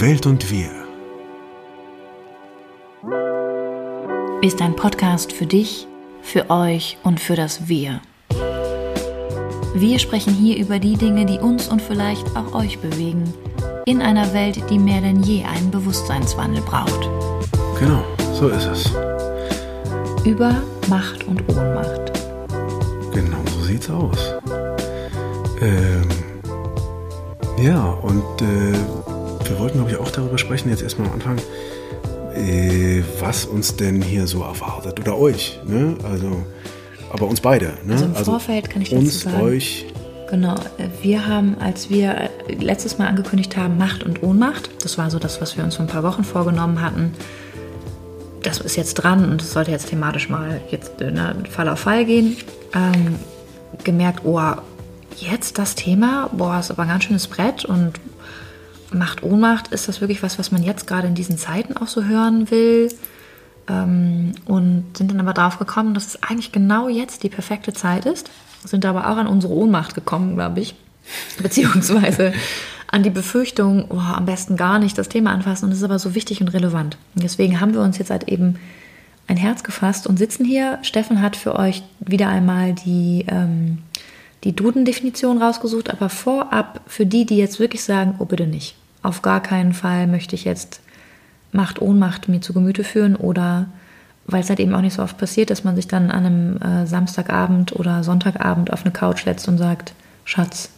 Welt und wir. Ist ein Podcast für dich, für euch und für das Wir. Wir sprechen hier über die Dinge, die uns und vielleicht auch euch bewegen, in einer Welt, die mehr denn je einen Bewusstseinswandel braucht. Genau, so ist es. Über Macht und Ohnmacht. Genau, so sieht's aus. Ähm, ja, und äh, wir wollten, glaube ich, auch darüber sprechen, jetzt erstmal am Anfang, äh, was uns denn hier so erwartet. Oder euch, ne? Also, aber uns beide, ne? Also im Vorfeld kann ich dazu uns, sagen. euch. Genau, äh, wir haben, als wir äh, letztes Mal angekündigt haben, Macht und Ohnmacht, das war so das, was wir uns vor ein paar Wochen vorgenommen hatten, das ist jetzt dran und es sollte jetzt thematisch mal jetzt ne, Fall auf Fall gehen, ähm, gemerkt, oh, jetzt das Thema, boah, ist aber ein ganz schönes Brett und Macht, Ohnmacht, ist das wirklich was, was man jetzt gerade in diesen Zeiten auch so hören will? Ähm, und sind dann aber drauf gekommen, dass es eigentlich genau jetzt die perfekte Zeit ist. Sind aber auch an unsere Ohnmacht gekommen, glaube ich. Beziehungsweise an die Befürchtung, oh, am besten gar nicht das Thema anfassen. Und es ist aber so wichtig und relevant. Und deswegen haben wir uns jetzt halt eben ein Herz gefasst und sitzen hier. Steffen hat für euch wieder einmal die, ähm, die Duden-Definition rausgesucht, aber vorab für die, die jetzt wirklich sagen, oh bitte nicht. Auf gar keinen Fall möchte ich jetzt Macht, Ohnmacht mir zu Gemüte führen oder weil es halt eben auch nicht so oft passiert, dass man sich dann an einem äh, Samstagabend oder Sonntagabend auf eine Couch setzt und sagt, Schatz,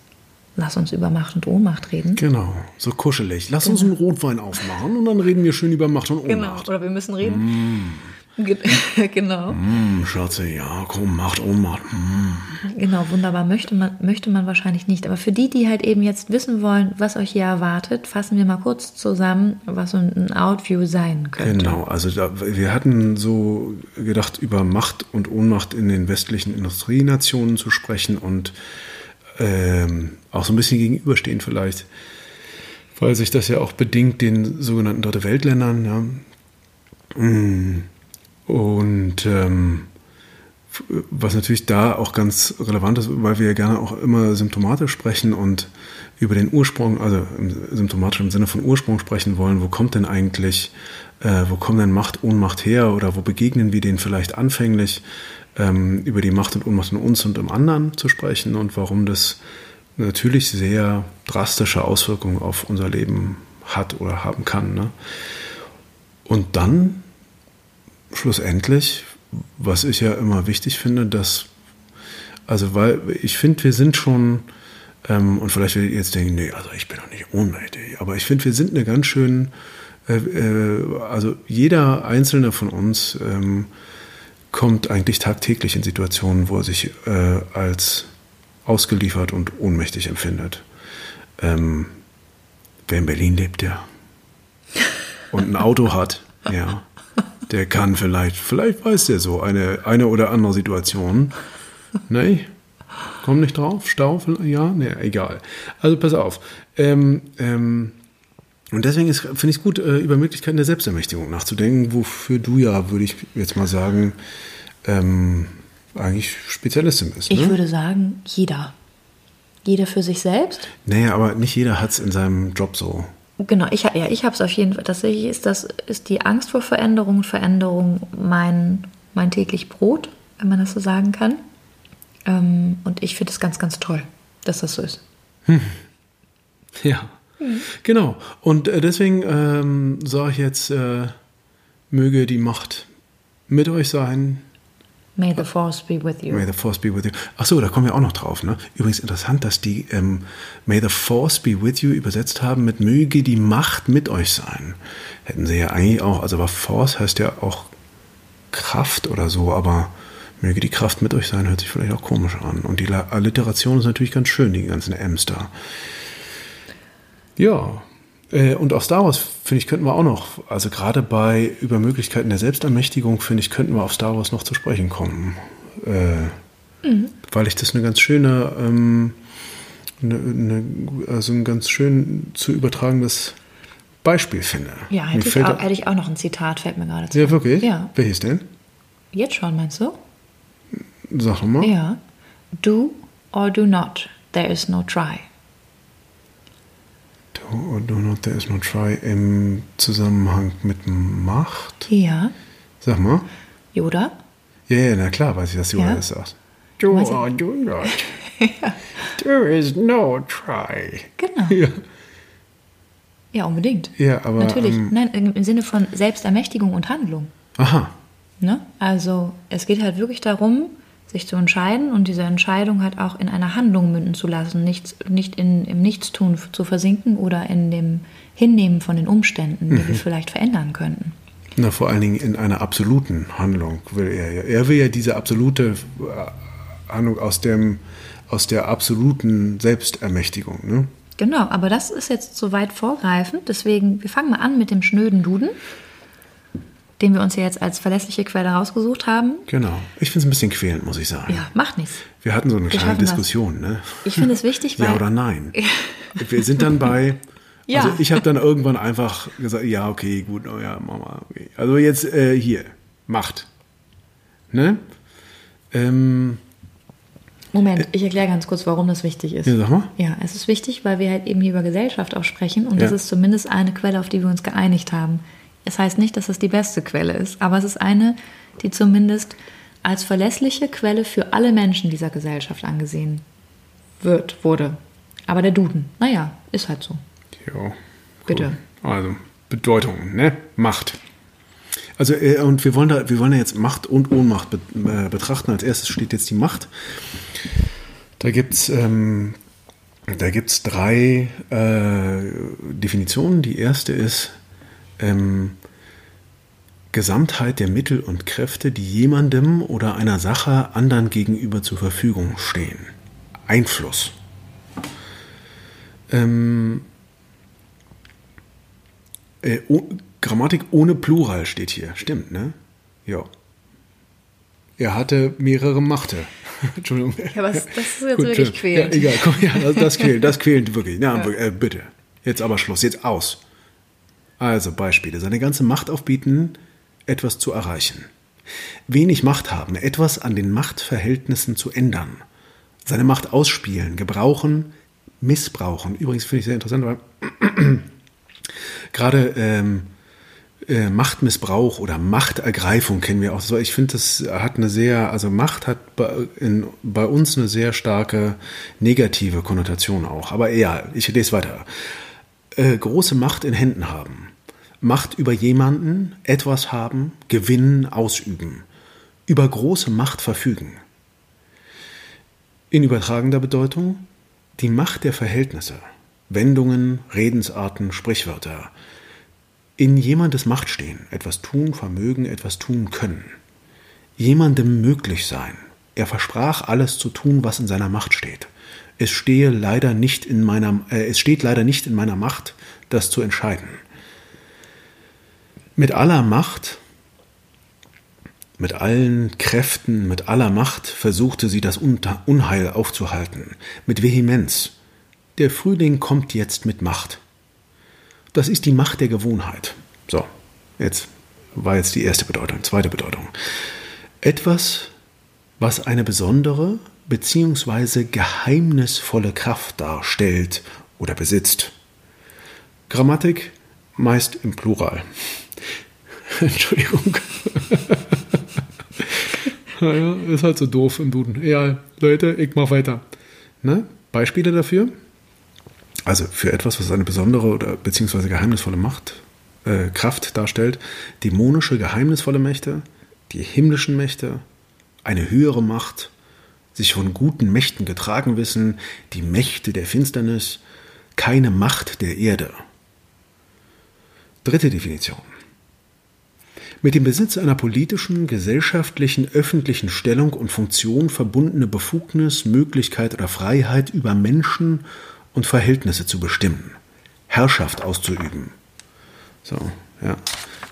lass uns über Macht und Ohnmacht reden. Genau, so kuschelig. Lass uns einen Rotwein aufmachen und dann reden wir schön über Macht und Genau, Ohnmacht. oder wir müssen reden. Ge- genau. Mm, Schatze, ja, komm, Macht, Ohnmacht. Mm. Genau, wunderbar. Möchte man, möchte man wahrscheinlich nicht. Aber für die, die halt eben jetzt wissen wollen, was euch hier erwartet, fassen wir mal kurz zusammen, was so ein Outview sein könnte. Genau, also da, wir hatten so gedacht, über Macht und Ohnmacht in den westlichen Industrienationen zu sprechen und ähm, auch so ein bisschen gegenüberstehen vielleicht, weil sich das ja auch bedingt den sogenannten Dritte Weltländern. Ja. Mm. Und ähm, was natürlich da auch ganz relevant ist, weil wir gerne auch immer symptomatisch sprechen und über den Ursprung, also im symptomatischen Sinne von Ursprung sprechen wollen, wo kommt denn eigentlich, äh, wo kommt denn Macht, Ohnmacht her oder wo begegnen wir denen vielleicht anfänglich, ähm, über die Macht und Ohnmacht in uns und im anderen zu sprechen und warum das natürlich sehr drastische Auswirkungen auf unser Leben hat oder haben kann. Ne? Und dann schlussendlich, was ich ja immer wichtig finde, dass, also weil ich finde, wir sind schon, ähm, und vielleicht werdet ihr jetzt denken, nee, also ich bin doch nicht ohnmächtig, aber ich finde, wir sind eine ganz schön, äh, äh, also jeder einzelne von uns ähm, kommt eigentlich tagtäglich in Situationen, wo er sich äh, als ausgeliefert und ohnmächtig empfindet. Ähm, wer in Berlin lebt, der und ein Auto hat, ja, der kann vielleicht, vielleicht weiß der so eine, eine oder andere Situation. Nee, komm nicht drauf, Stau, ja, nee, egal. Also pass auf. Ähm, ähm, und deswegen ist- finde ich es gut, äh, über Möglichkeiten der Selbstermächtigung nachzudenken, wofür du ja, würde ich jetzt mal sagen, ähm, eigentlich Spezialistin bist. Ich ne? würde sagen, jeder. Jeder für sich selbst. Naja, aber nicht jeder hat es in seinem Job so. Genau, ich, ja, ich habe es auf jeden Fall. Tatsächlich ist das ist die Angst vor Veränderung und Veränderung mein, mein täglich Brot, wenn man das so sagen kann. Ähm, und ich finde es ganz, ganz toll, dass das so ist. Ja, genau. Und äh, deswegen ähm, sage ich jetzt, äh, möge die Macht mit euch sein. May the force be with you. May the Force be with you. Ach so, da kommen wir auch noch drauf. Ne? Übrigens interessant, dass die ähm, May the Force be with you übersetzt haben mit möge die Macht mit euch sein. Hätten sie ja eigentlich auch, also aber Force heißt ja auch Kraft oder so, aber möge die Kraft mit euch sein, hört sich vielleicht auch komisch an. Und die Alliteration ist natürlich ganz schön, die ganzen M's da. Ja, äh, und auch Star Wars, finde ich, könnten wir auch noch, also gerade bei über Möglichkeiten der Selbstermächtigung, finde ich, könnten wir auf Star Wars noch zu sprechen kommen. Äh, Weil ich das eine ganz schöne, ähm, eine, eine, also ein ganz schön zu übertragendes Beispiel finde. Ja, hätte ich, auch, hätte ich auch noch ein Zitat, fällt mir gerade zu. ja, wirklich? Ja. Welches denn? Jetzt schon, meinst du? Sag mal. Ja. Do or do not. There is no try. Or do not, there is no try im Zusammenhang mit Macht. Ja. Sag mal. Yoda? Ja, ja, na klar, weiß ich, dass Yoda Ja. das sagt. Do or do not. There is no try. Genau. Ja, Ja, unbedingt. ja aber. Natürlich. Ähm, Nein, im im Sinne von Selbstermächtigung und Handlung. aha. Ne? Also es geht halt wirklich darum, sich zu entscheiden und diese Entscheidung halt auch in einer Handlung münden zu lassen, nicht, nicht in, im Nichtstun zu versinken oder in dem Hinnehmen von den Umständen, die Mhm. wir vielleicht verändern könnten. Na, vor allen Dingen in einer absoluten Handlung will er ja. Er will ja diese absolute äh, Handlung aus, dem, aus der absoluten Selbstermächtigung. Ne? Genau, aber das ist jetzt so weit vorgreifend, deswegen, wir fangen mal an mit dem schnöden Duden, den wir uns ja jetzt als verlässliche Quelle rausgesucht haben. Genau. Ich finde es ein bisschen quälend, muss ich sagen. Ja, macht nichts. Wir hatten so eine Wir kleine. Diskussion. Ne? Ich finde es wichtig, weil Ja oder nein? Wir sind dann bei. Ja. Also ich habe dann irgendwann einfach gesagt, ja, okay, gut, oh ja, Mama, okay. Also jetzt äh, hier, Macht. Ne? Ähm, Moment, ich erkläre ganz kurz, warum das wichtig ist. ja, sag mal. Ja, es ist wichtig, weil wir halt eben hier über Gesellschaft auch sprechen und Ja. das ist zumindest eine Quelle, auf die wir uns geeinigt haben. Es heißt nicht, dass es die beste Quelle ist, aber es ist eine, die zumindest als verlässliche Quelle für alle Menschen dieser Gesellschaft angesehen wird, wurde. Aber der Duden, naja, ist halt so. Jo, Bitte. Also, Bedeutung, ne? Macht. Also, äh, und wir wollen da, wir wollen ja jetzt Macht und Ohnmacht be äh, betrachten. Als erstes steht jetzt die Macht. Da gibt's ähm, da gibt's drei äh, Definitionen. Die erste ist ähm, Gesamtheit der Mittel und Kräfte, die jemandem oder einer Sache anderen gegenüber zur Verfügung stehen. Einfluss. Ähm, äh, oh, Grammatik ohne Plural steht hier. Stimmt, ne? Ja. Er hatte mehrere Machte. Entschuldigung. Ja, aber das- ist jetzt Gut, wirklich quälend. Ja, egal, komm, ja, das, das quält, das quält wirklich. Na, äh, bitte. Jetzt aber Schluss, jetzt aus. Also Beispiele. Seine ganze Macht aufbieten, etwas zu erreichen. Wenig Macht haben, etwas an den Machtverhältnissen zu ändern. Seine Macht ausspielen, gebrauchen, missbrauchen. Übrigens finde ich sehr interessant, weil gerade ähm, äh, Machtmissbrauch oder Machtergreifung kennen wir auch so. Ich finde, das hat eine sehr, also Macht hat bei, in, bei uns eine sehr starke negative Konnotation auch. Aber ja, ich lese weiter. Äh, große Macht in Händen haben. Macht über jemanden, etwas haben, gewinnen, ausüben. Über große Macht verfügen. In übertragender Bedeutung die Macht der Verhältnisse, Wendungen, Redensarten, Sprichwörter. In jemandes Macht stehen, etwas tun, vermögen, etwas tun können. Jemandem möglich sein. Er versprach alles zu tun, was in seiner Macht steht. Es stehe leider nicht in meiner, äh, es steht leider nicht in meiner Macht, das zu entscheiden. Mit aller Macht, mit allen Kräften, mit aller Macht versuchte sie das Unheil aufzuhalten, mit Vehemenz. Der Frühling kommt jetzt mit Macht. Das ist die Macht der Gewohnheit. So, jetzt war jetzt die erste Bedeutung. Zweite Bedeutung. Etwas, was eine besondere bzw. geheimnisvolle Kraft darstellt oder besitzt. Grammatik meist im Plural. Entschuldigung. naja, ist halt so doof im Duden. Ja, Leute, ich mach weiter. Ne? Beispiele dafür? Also für etwas, was eine besondere oder beziehungsweise geheimnisvolle Macht, äh, Kraft darstellt, dämonische, geheimnisvolle Mächte, die himmlischen Mächte, eine höhere Macht, sich von guten Mächten getragen wissen, die Mächte der Finsternis, keine Macht der Erde. Dritte Definition. Mit dem Besitz einer politischen, gesellschaftlichen, öffentlichen Stellung und Funktion verbundene Befugnis, Möglichkeit oder Freiheit über Menschen und Verhältnisse zu bestimmen, Herrschaft auszuüben. So, ja,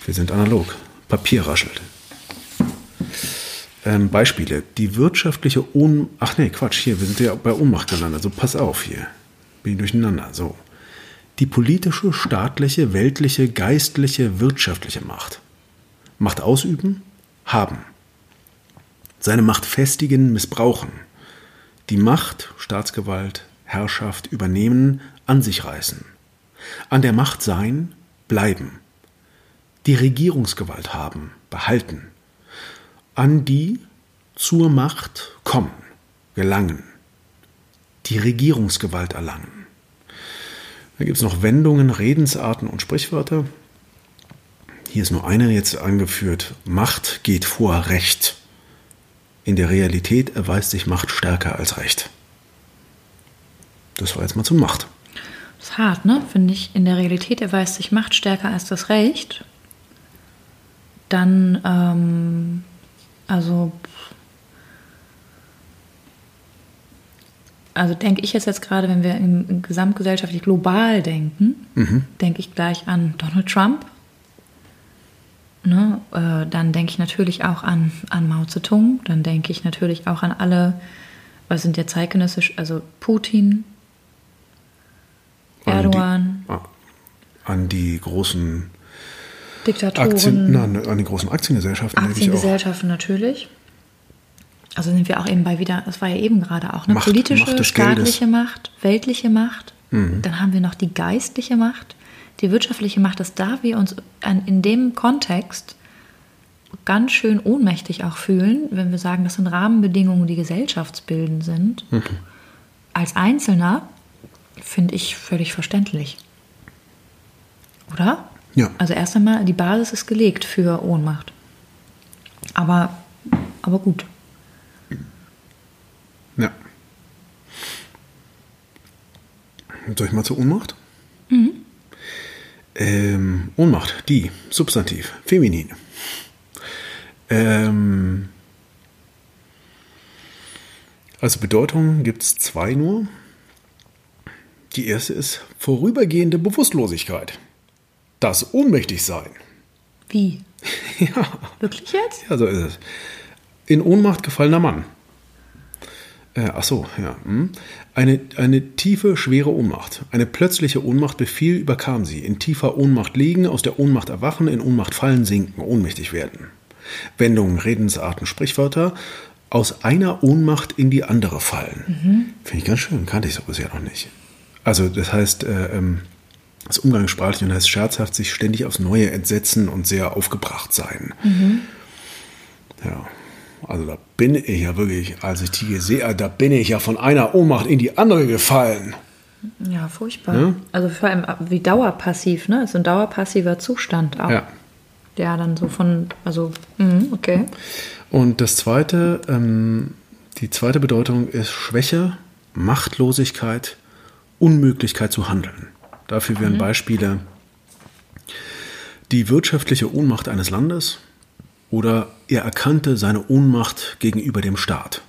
wir sind analog. Papier raschelt. Ähm, Beispiele. Die wirtschaftliche Ohnmacht. Ach nee, Quatsch, hier, wir sind ja bei Ohnmacht gelandet. So, pass auf hier. Bin ich durcheinander. So. Die politische, staatliche, weltliche, geistliche, wirtschaftliche Macht. Macht ausüben, haben. Seine Macht festigen, missbrauchen. Die Macht, Staatsgewalt, Herrschaft übernehmen, an sich reißen. An der Macht sein, bleiben. Die Regierungsgewalt haben, behalten. An die zur Macht kommen, gelangen. Die Regierungsgewalt erlangen. Da gibt es noch Wendungen, Redensarten und Sprichwörter. Hier ist nur eine jetzt angeführt. Macht geht vor Recht. In der Realität erweist sich Macht stärker als Recht. Das war jetzt mal zur Macht. Das ist hart, ne? Finde ich. In der Realität erweist sich Macht stärker als das Recht. Dann, ähm, also, also denke ich jetzt, jetzt gerade, wenn wir im, im gesamtgesellschaftlich global denken, mhm. denke ich gleich an Donald Trump. Ne? Äh, dann denke ich natürlich auch an, an Mao Zedong. Dann denke ich natürlich auch an alle, was sind ja zeitgenössisch, also Putin, Erdogan. An die, an die großen Diktatoren. Aktien, na, an die großen Aktiengesellschaften. Aktiengesellschaften natürlich. Also sind wir auch eben bei wieder, das war ja eben gerade auch eine politische, Macht staatliche Geldes. Macht, weltliche Macht. Mhm. Dann haben wir noch die geistliche Macht, die wirtschaftliche Macht, dass da wir uns in dem Kontext ganz schön ohnmächtig auch fühlen, wenn wir sagen, das sind Rahmenbedingungen, die gesellschaftsbildend sind. Mhm. Als Einzelner finde ich völlig verständlich. Oder? Ja. Also erst einmal, die Basis ist gelegt für Ohnmacht. Aber, aber gut. Ja. Soll ich mal zur Ohnmacht? Ähm, Ohnmacht, die, Substantiv, feminin. Ähm, also Bedeutung gibt es zwei nur. Die erste ist vorübergehende Bewusstlosigkeit. Das Ohnmächtigsein. Wie? Ja. Wirklich jetzt? Ja, so ist es. In Ohnmacht gefallener Mann. Äh, ach so, ja. Hm. Eine, eine tiefe, schwere Ohnmacht. Eine plötzliche Ohnmacht befiel, überkam sie. In tiefer Ohnmacht liegen, aus der Ohnmacht erwachen, in Ohnmacht fallen, sinken, ohnmächtig werden. Wendungen, Redensarten, Sprichwörter. Aus einer Ohnmacht in die andere fallen. Mhm. Finde ich ganz schön, kannte ich so bisher noch nicht. Also das heißt, äh, ähm, das Umgangssprachliche und heißt scherzhaft sich ständig aufs Neue entsetzen und sehr aufgebracht sein. Mhm. Ja, also da bin ich ja wirklich, als ich die sehe, da bin ich ja von einer Ohnmacht in die andere gefallen. Ja, furchtbar. Ja? Also vor allem wie dauerpassiv, ne? Es ist ein dauerpassiver Zustand auch. Ja. Der dann so von, also, mh, okay. Und das zweite, ähm, die zweite Bedeutung ist Schwäche, Machtlosigkeit, Unmöglichkeit zu handeln. Dafür wären mhm. Beispiele die wirtschaftliche Ohnmacht eines Landes, oder er erkannte seine Ohnmacht gegenüber dem Staat.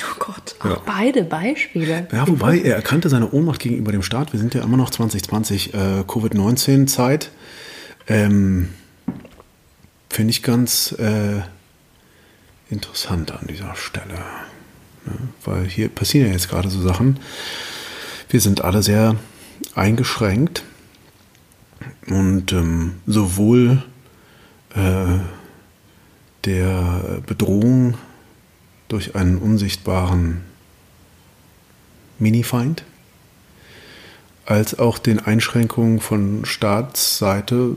Oh Gott, auch ja. beide Beispiele. Ja, wobei er erkannte seine Ohnmacht gegenüber dem Staat. Wir sind ja immer noch 2020 äh, Covid-19-Zeit. Ähm, Finde ich ganz äh, interessant an dieser Stelle. Ja, weil hier passieren ja jetzt gerade so Sachen. Wir sind alle sehr eingeschränkt und ähm, sowohl äh, der Bedrohung durch einen unsichtbaren Minifeind, als auch den Einschränkungen von Staatsseite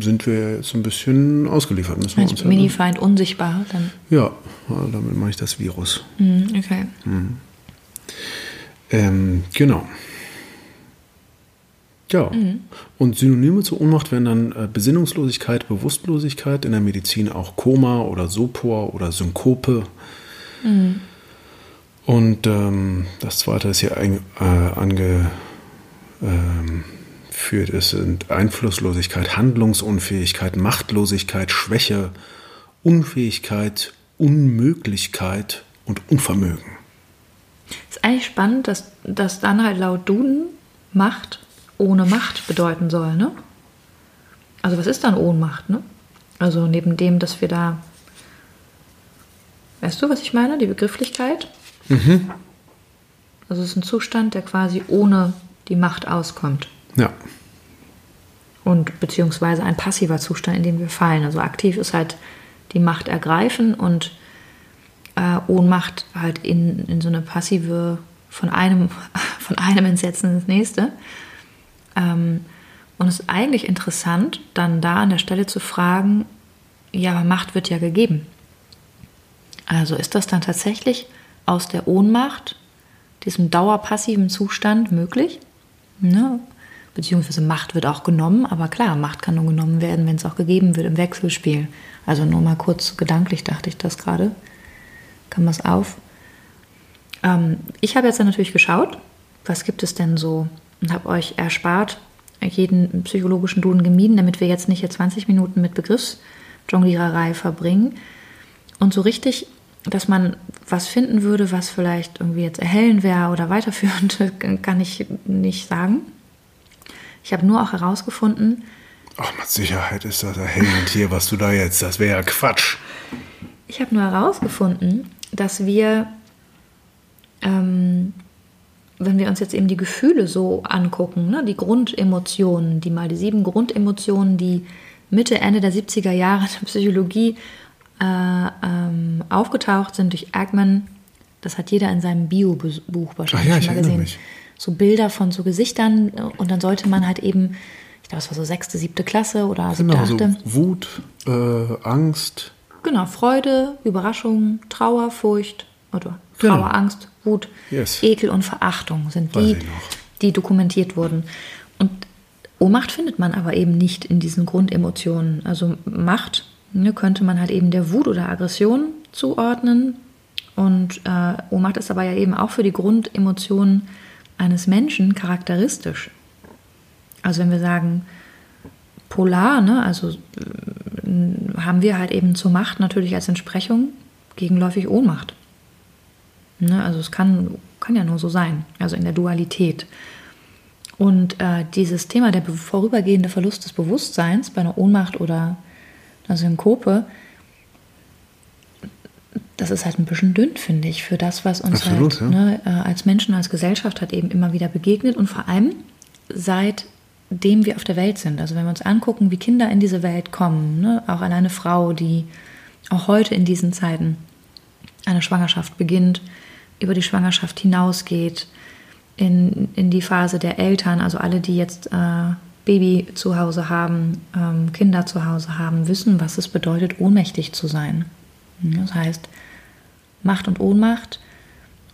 sind wir jetzt ein bisschen ausgeliefert. Müssen wir uns Minifeind ja, unsichtbar? Dann. Ja, damit meine ich das Virus. Mhm, okay. Mhm. Ähm, genau. Ja. Mhm. Und Synonyme zur Ohnmacht wären dann äh, Besinnungslosigkeit, Bewusstlosigkeit, in der Medizin auch Koma oder Sopor oder Synkope. Mhm. Und ähm, das zweite ist hier ein, äh, angeführt, ähm, ist sind Einflusslosigkeit, Handlungsunfähigkeit, Machtlosigkeit, Schwäche, Unfähigkeit, Unmöglichkeit und Unvermögen. Ist eigentlich spannend, dass, dass dann halt laut Duden Macht ohne Macht bedeuten soll, ne? Also was ist dann Ohnmacht, ne? Also neben dem, dass wir da, weißt du, was ich meine, die Begrifflichkeit? Mhm. Also es ist ein Zustand, der quasi ohne die Macht auskommt. Ja. Und beziehungsweise ein passiver Zustand, in dem wir fallen. Also aktiv ist halt die Macht ergreifen und äh, Ohnmacht halt in, in so eine passive von einem, von einem Entsetzen ins nächste. Ähm, und es ist eigentlich interessant, dann da an der Stelle zu fragen, ja, aber Macht wird ja gegeben. Also ist das dann tatsächlich aus der Ohnmacht, diesem dauerpassiven Zustand möglich? Ne? Beziehungsweise Macht wird auch genommen, aber klar, Macht kann nur genommen werden, wenn es auch gegeben wird im Wechselspiel. Also nur mal kurz gedanklich dachte ich das gerade. Kam was auf. Ähm, ich habe jetzt dann natürlich geschaut, was gibt es denn so und habe euch erspart, jeden psychologischen Duden gemieden, damit wir jetzt nicht hier 20 Minuten mit Begriffsjongliererei verbringen. Und so richtig, dass man was finden würde, was vielleicht irgendwie jetzt erhellen wäre oder weiterführend, kann ich nicht sagen. Ich habe nur auch herausgefunden. Ach, mit Sicherheit ist das erhellend hier, was du da jetzt, das wäre ja Quatsch. Ich habe nur herausgefunden, dass wir, ähm, wenn wir uns jetzt eben die Gefühle so angucken, ne, die Grundemotionen, die mal die sieben Grundemotionen, die Mitte, Ende der 70er Jahre in der Psychologie äh, ähm, aufgetaucht sind durch Agman, das hat jeder in seinem Bio-Buch wahrscheinlich Ach ja, schon mal gesehen. Mich so Bilder von so Gesichtern und dann sollte man halt eben, ich glaube, es war so sechste, siebte Klasse oder siebte, genau, achte. So Wut, äh, Angst. Genau, Freude, Überraschung, Trauer, Furcht oder Trauer, genau. Angst, Wut, yes. Ekel und Verachtung sind die, die dokumentiert wurden. Und Ohnmacht findet man aber eben nicht in diesen Grundemotionen. Also Macht ne, könnte man halt eben der Wut oder Aggression zuordnen. Und äh, Ohnmacht ist aber ja eben auch für die Grundemotionen eines Menschen charakteristisch. Also wenn wir sagen polar, ne, also äh, haben wir halt eben zur Macht natürlich als Entsprechung gegenläufig Ohnmacht. Ne, also es kann, kann ja nur so sein, also in der Dualität. Und äh, dieses Thema der vorübergehende Verlust des Bewusstseins bei einer Ohnmacht oder einer Synkope, das ist halt ein bisschen dünn, finde ich, für das, was uns Absolut, halt ja. ne, äh, als Menschen, als Gesellschaft halt eben immer wieder begegnet und vor allem seitdem wir auf der Welt sind. Also wenn wir uns angucken, wie Kinder in diese Welt kommen, ne, auch eine Frau, die auch heute in diesen Zeiten eine Schwangerschaft beginnt, über die Schwangerschaft hinausgeht, in, in die Phase der Eltern, also alle, die jetzt äh, Baby zu Hause haben, ähm, Kinder zu Hause haben, wissen, was es bedeutet, ohnmächtig zu sein. Das heißt, Macht und Ohnmacht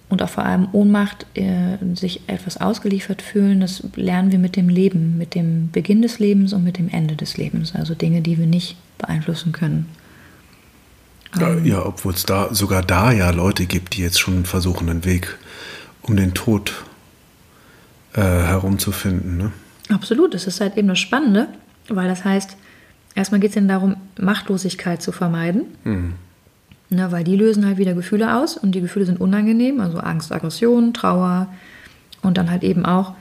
und auch vor allem Ohnmacht, äh, sich etwas ausgeliefert fühlen, das lernen wir mit dem Leben, mit dem Beginn des Lebens und mit dem Ende des Lebens. Also Dinge, die wir nicht beeinflussen können. Ja, ähm, ja obwohl es da sogar da ja Leute gibt, die jetzt schon versuchen, einen Weg um den Tod äh, herumzufinden. Ne? Absolut, das ist halt eben das Spannende, weil das heißt, erstmal geht es ihnen darum, Machtlosigkeit zu vermeiden. Mhm. Ne, weil die lösen halt wieder Gefühle aus und die Gefühle sind unangenehm, also Angst, Aggression, Trauer und dann halt eben auch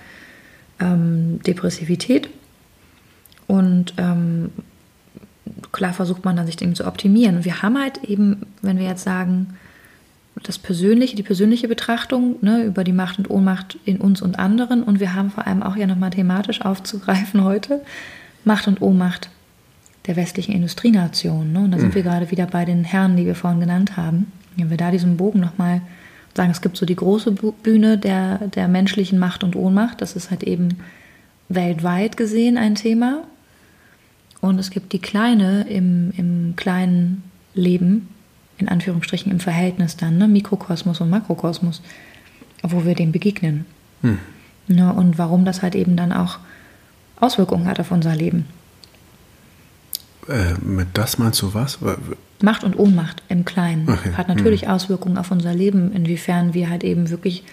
ähm, Depressivität. Und ähm, klar versucht man dann sich dem zu optimieren. Und wir haben halt eben, wenn wir jetzt sagen, das Persönliche, die persönliche Betrachtung ne, über die Macht und Ohnmacht in uns und anderen. Und wir haben vor allem auch ja nochmal thematisch aufzugreifen heute, Macht und Ohnmacht der westlichen Industrienation. Ne? Und da sind mhm. wir gerade wieder bei den Herren, die wir vorhin genannt haben. Wenn wir da diesen Bogen nochmal sagen, es gibt so die große Bühne der, der menschlichen Macht und Ohnmacht, das ist halt eben weltweit gesehen ein Thema. Und es gibt die kleine im, im kleinen Leben, in Anführungsstrichen im Verhältnis dann, ne? Mikrokosmos und Makrokosmos, wo wir dem begegnen. Hm. Ne? und warum das halt eben dann auch Auswirkungen hat auf unser Leben. Äh, mit das meinst du was? Macht und Ohnmacht im Kleinen okay. hat natürlich hm. Auswirkungen auf unser Leben, inwiefern wir halt eben wirklich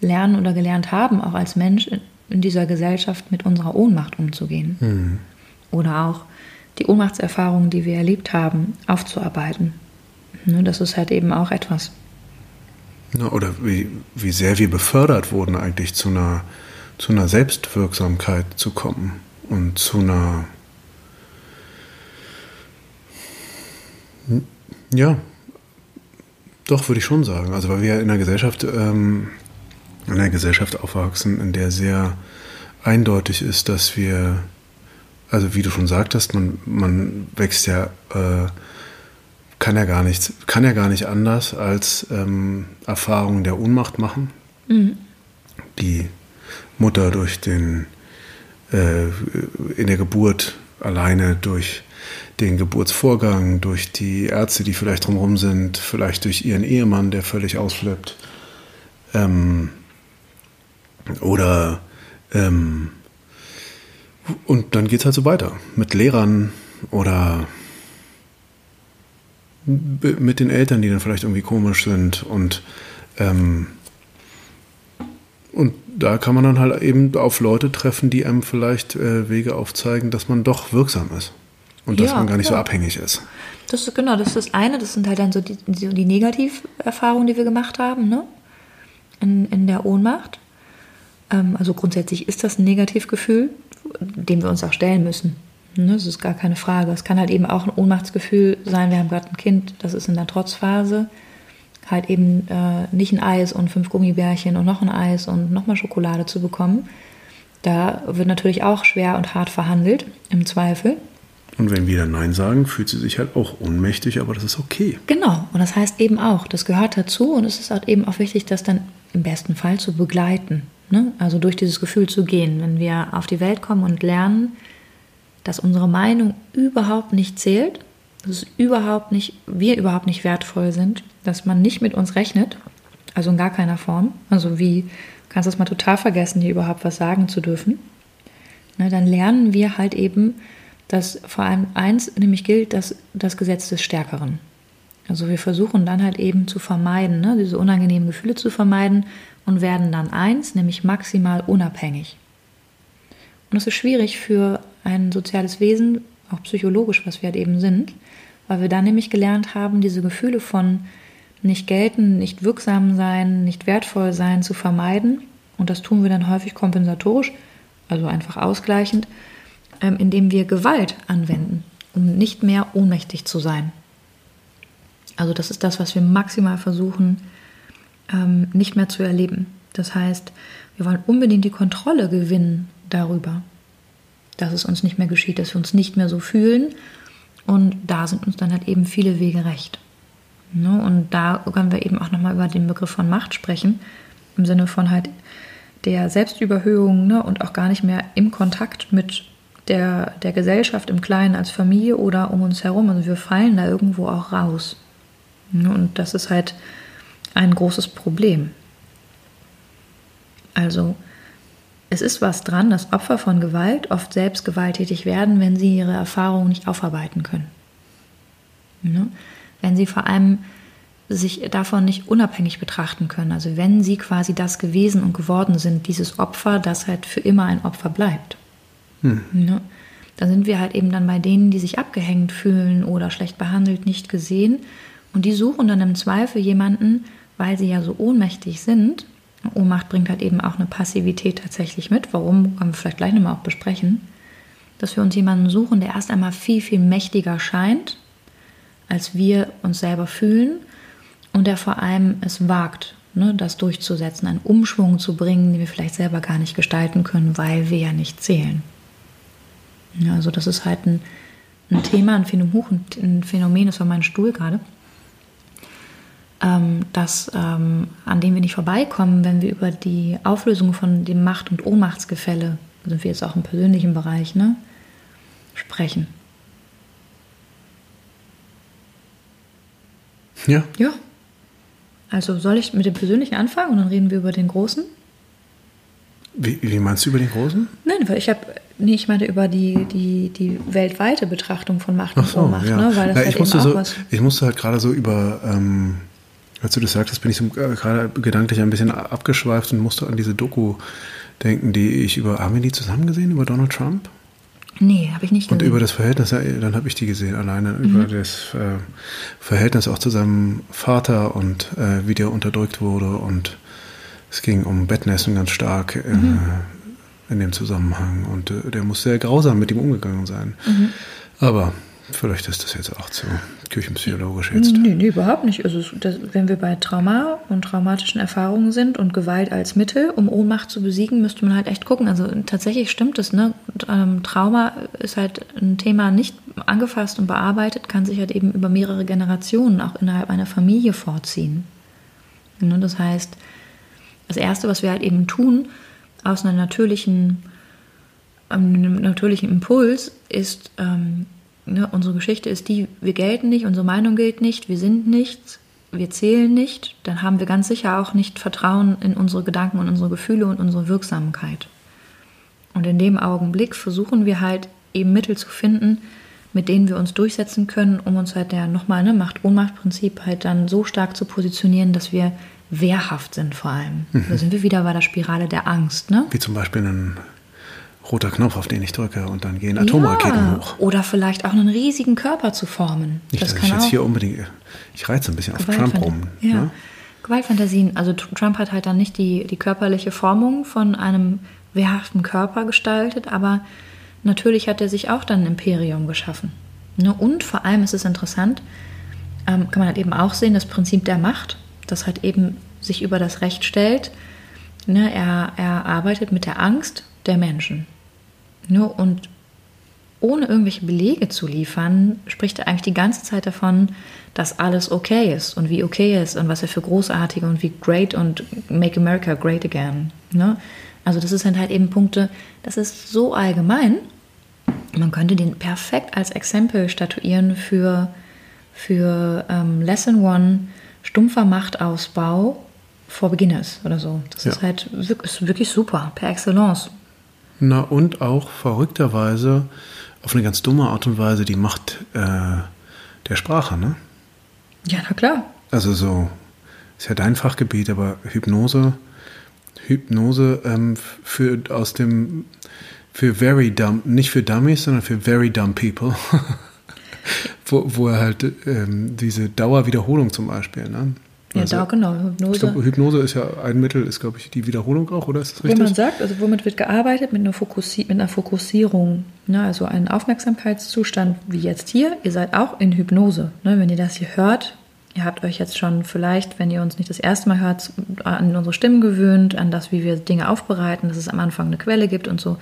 lernen oder gelernt haben, auch als Mensch in dieser Gesellschaft mit unserer Ohnmacht umzugehen. Hm. Oder auch die Ohnmachtserfahrungen, die wir erlebt haben, aufzuarbeiten. Ne, das ist halt eben auch etwas. Oder wie, wie sehr wir befördert wurden, eigentlich zu einer, zu einer Selbstwirksamkeit zu kommen und zu einer Ja, doch, würde ich schon sagen. Also weil wir in einer Gesellschaft, ähm, in einer Gesellschaft aufwachsen, in der sehr eindeutig ist, dass wir, also wie du schon sagtest, man, man wächst ja, äh, kann ja gar nichts, kann ja gar nicht anders als ähm, Erfahrungen der Ohnmacht machen. Mhm. Die Mutter durch den äh, in der Geburt alleine durch den Geburtsvorgang, durch die Ärzte, die vielleicht drumherum sind, vielleicht durch ihren Ehemann, der völlig ausflippt. Ähm, oder ähm, und dann geht es halt so weiter mit Lehrern oder mit den Eltern, die dann vielleicht irgendwie komisch sind und ähm, und da kann man dann halt eben auf Leute treffen, die einem vielleicht äh, Wege aufzeigen, dass man doch wirksam ist und dass man gar nicht ja. so abhängig ist. Das ist genau, das ist das eine. Das sind halt dann so die, die, die Negativerfahrungen, die wir gemacht haben, ne? In, in der Ohnmacht. Ähm, also grundsätzlich ist das ein Negativgefühl, dem wir uns auch stellen müssen. Ne? Das ist gar keine Frage. Es kann halt eben auch ein Ohnmachtsgefühl sein. Wir haben gerade ein Kind, das ist in der Trotzphase. Halt eben äh, nicht ein Eis und fünf Gummibärchen und noch ein Eis und nochmal Schokolade zu bekommen. Da wird natürlich auch schwer und hart verhandelt, im Zweifel. Und wenn wir dann Nein sagen, fühlt sie sich halt auch ohnmächtig, aber das ist okay. Genau, und das heißt eben auch, das gehört dazu und es ist halt eben auch wichtig, das dann im besten Fall zu begleiten. Ne? Also durch dieses Gefühl zu gehen. Wenn wir auf die Welt kommen und lernen, dass unsere Meinung überhaupt nicht zählt, dass überhaupt nicht, wir überhaupt nicht wertvoll sind, dass man nicht mit uns rechnet, also in gar keiner Form. Also wie kannst du es mal total vergessen, hier überhaupt was sagen zu dürfen. Ne, dann lernen wir halt eben, dass vor allem eins nämlich gilt, dass das Gesetz des Stärkeren. Also wir versuchen dann halt eben zu vermeiden, ne, diese unangenehmen Gefühle zu vermeiden und werden dann eins, nämlich maximal unabhängig. Und das ist schwierig für ein soziales Wesen, auch psychologisch, was wir halt eben sind, weil wir dann nämlich gelernt haben, diese Gefühle von nicht gelten, nicht wirksam sein, nicht wertvoll sein zu vermeiden. Und das tun wir dann häufig kompensatorisch, also einfach ausgleichend, ähm, indem wir Gewalt anwenden, um nicht mehr ohnmächtig zu sein. Also das ist das, was wir maximal versuchen ähm, nicht mehr zu erleben. Das heißt, wir wollen unbedingt die Kontrolle gewinnen darüber, dass es uns nicht mehr geschieht, dass wir uns nicht mehr so fühlen. Und da sind uns dann halt eben viele Wege recht. Ne? Und da können wir eben auch nochmal über den Begriff von Macht sprechen, im Sinne von halt der Selbstüberhöhung ne? und auch gar nicht mehr im Kontakt mit der, der Gesellschaft im Kleinen als Familie oder um uns herum. Also wir fallen da irgendwo auch raus. Ne? Und das ist halt ein großes Problem. Also es ist was dran, dass Opfer von Gewalt oft selbst gewalttätig werden, wenn sie ihre Erfahrungen nicht aufarbeiten können. Ne? Wenn sie vor allem sich davon nicht unabhängig betrachten können. Also wenn sie quasi das gewesen und geworden sind, dieses Opfer, das halt für immer ein Opfer bleibt. Hm. Ne? Dann sind wir halt eben dann bei denen, die sich abgehängt fühlen oder schlecht behandelt, nicht gesehen und die suchen dann im Zweifel jemanden, weil sie ja so ohnmächtig sind. Ohnmacht bringt halt eben auch eine Passivität tatsächlich mit. Warum, können wir vielleicht gleich nochmal auch besprechen. Dass wir uns jemanden suchen, der erst einmal viel, viel mächtiger scheint, als wir uns selber fühlen und der vor allem es wagt, ne, das durchzusetzen, einen Umschwung zu bringen, den wir vielleicht selber gar nicht gestalten können, weil wir ja nicht zählen. Ja, also das ist halt ein, ein Thema, ein Phänomen, ein Phänomen, das war mein Stuhl gerade, ähm, das, ähm, an dem wir nicht vorbeikommen, wenn wir über die Auflösung von dem Macht- und Ohnmachtsgefälle, sind wir jetzt auch im persönlichen Bereich, ne, sprechen. Ja. Ja. Also soll ich mit dem Persönlichen anfangen und dann reden wir über den Großen? Wie, wie meinst du über den Großen? Nein, weil ich habe, nee, ich meine über die, die, die weltweite Betrachtung von Macht und so, Ohnmacht, ja. ne? Weil das Na, halt ich, musste so, ich musste halt gerade so über ähm, als du das sagtest, bin ich so äh, gerade gedanklich ein bisschen abgeschweift und musste an diese Doku denken, die ich über, haben wir die zusammen gesehen, über Donald Trump? Nee, habe ich nicht gesehen. Und über das Verhältnis, dann habe ich die gesehen, alleine mhm. über das äh, Verhältnis auch zu seinem Vater und äh, wie der unterdrückt wurde. Und es ging um Bettnässen ganz stark äh, mhm. in dem Zusammenhang. Und äh, der muss sehr grausam mit ihm umgegangen sein. Mhm. Aber Vielleicht ist das jetzt auch zu küchenpsychologisch jetzt. Nee, nee überhaupt nicht. Also das, wenn wir bei Trauma und traumatischen Erfahrungen sind und Gewalt als Mittel, um Ohnmacht zu besiegen, müsste man halt echt gucken. Also tatsächlich stimmt es, ne? Ähm, Trauma ist halt ein Thema nicht angefasst und bearbeitet, kann sich halt eben über mehrere Generationen auch innerhalb einer Familie vorziehen. Ne? Das heißt, das Erste, was wir halt eben tun, aus einer natürlichen einem natürlichen Impuls ist, ähm, ne, unsere Geschichte ist die, wir gelten nicht, unsere Meinung gilt nicht, wir sind nichts, wir zählen nicht, dann haben wir ganz sicher auch nicht Vertrauen in unsere Gedanken und unsere Gefühle und unsere Wirksamkeit. Und in dem Augenblick versuchen wir halt eben Mittel zu finden, mit denen wir uns durchsetzen können, um uns halt der nochmal ne, Macht-Ohnmacht-Prinzip halt dann so stark zu positionieren, dass wir wehrhaft sind vor allem. Mhm. Da sind wir wieder bei der Spirale der Angst. Ne? Wie zum Beispiel ein roter Knopf, auf den ich drücke und dann gehen Atomraketen ja, hoch. Oder vielleicht auch einen riesigen Körper zu formen. Nicht, das dass ich jetzt hier unbedingt, ich reize ein bisschen auf Trump rum. Ja. Ne? Gewaltfantasien, also Trump hat halt dann nicht die, die körperliche Formung von einem wehrhaften Körper gestaltet, aber natürlich hat er sich auch dann ein Imperium geschaffen. Ne? Und vor allem ist es interessant, ähm, kann man halt eben auch sehen, das Prinzip der Macht, das halt eben sich über das Recht stellt. Ne? Er, er arbeitet mit der Angst der Menschen. Ne? Und ohne irgendwelche Belege zu liefern, spricht er eigentlich die ganze Zeit davon, dass alles okay ist und wie okay ist und was er für großartige und wie great und make America great again. Ne? Also das sind halt eben Punkte, das ist so allgemein. Man könnte den perfekt als Exempel statuieren für, für ähm, Lesson One, stumpfer Machtausbau vor Beginners oder so. Das ja. ist halt ist wirklich super, per Excellence. Na und auch verrückterweise auf eine ganz dumme Art und Weise die Macht äh, der Sprache, ne? Ja, na klar. Also so, ist ja dein Fachgebiet, aber Hypnose Hypnose ähm, für aus dem für very dumb, nicht für Dummies, sondern für very dumb people. wo, wo er halt ähm, diese Dauerwiederholung zum Beispiel, ne? Ja, also, da genau, Hypnose. Ich glaube, Hypnose ist ja ein Mittel, ist glaube ich die Wiederholung auch, oder ist das richtig? Wo man sagt, also womit wird gearbeitet? Mit einer, Fokussi mit einer Fokussierung. Ne? Also ein Aufmerksamkeitszustand wie jetzt hier. Ihr seid auch in Hypnose. Ne? Wenn ihr das hier hört, Ihr habt euch jetzt schon vielleicht, wenn ihr uns nicht das erste Mal hört, an unsere Stimmen gewöhnt, an das, wie wir Dinge aufbereiten, dass es am Anfang eine Quelle gibt und so.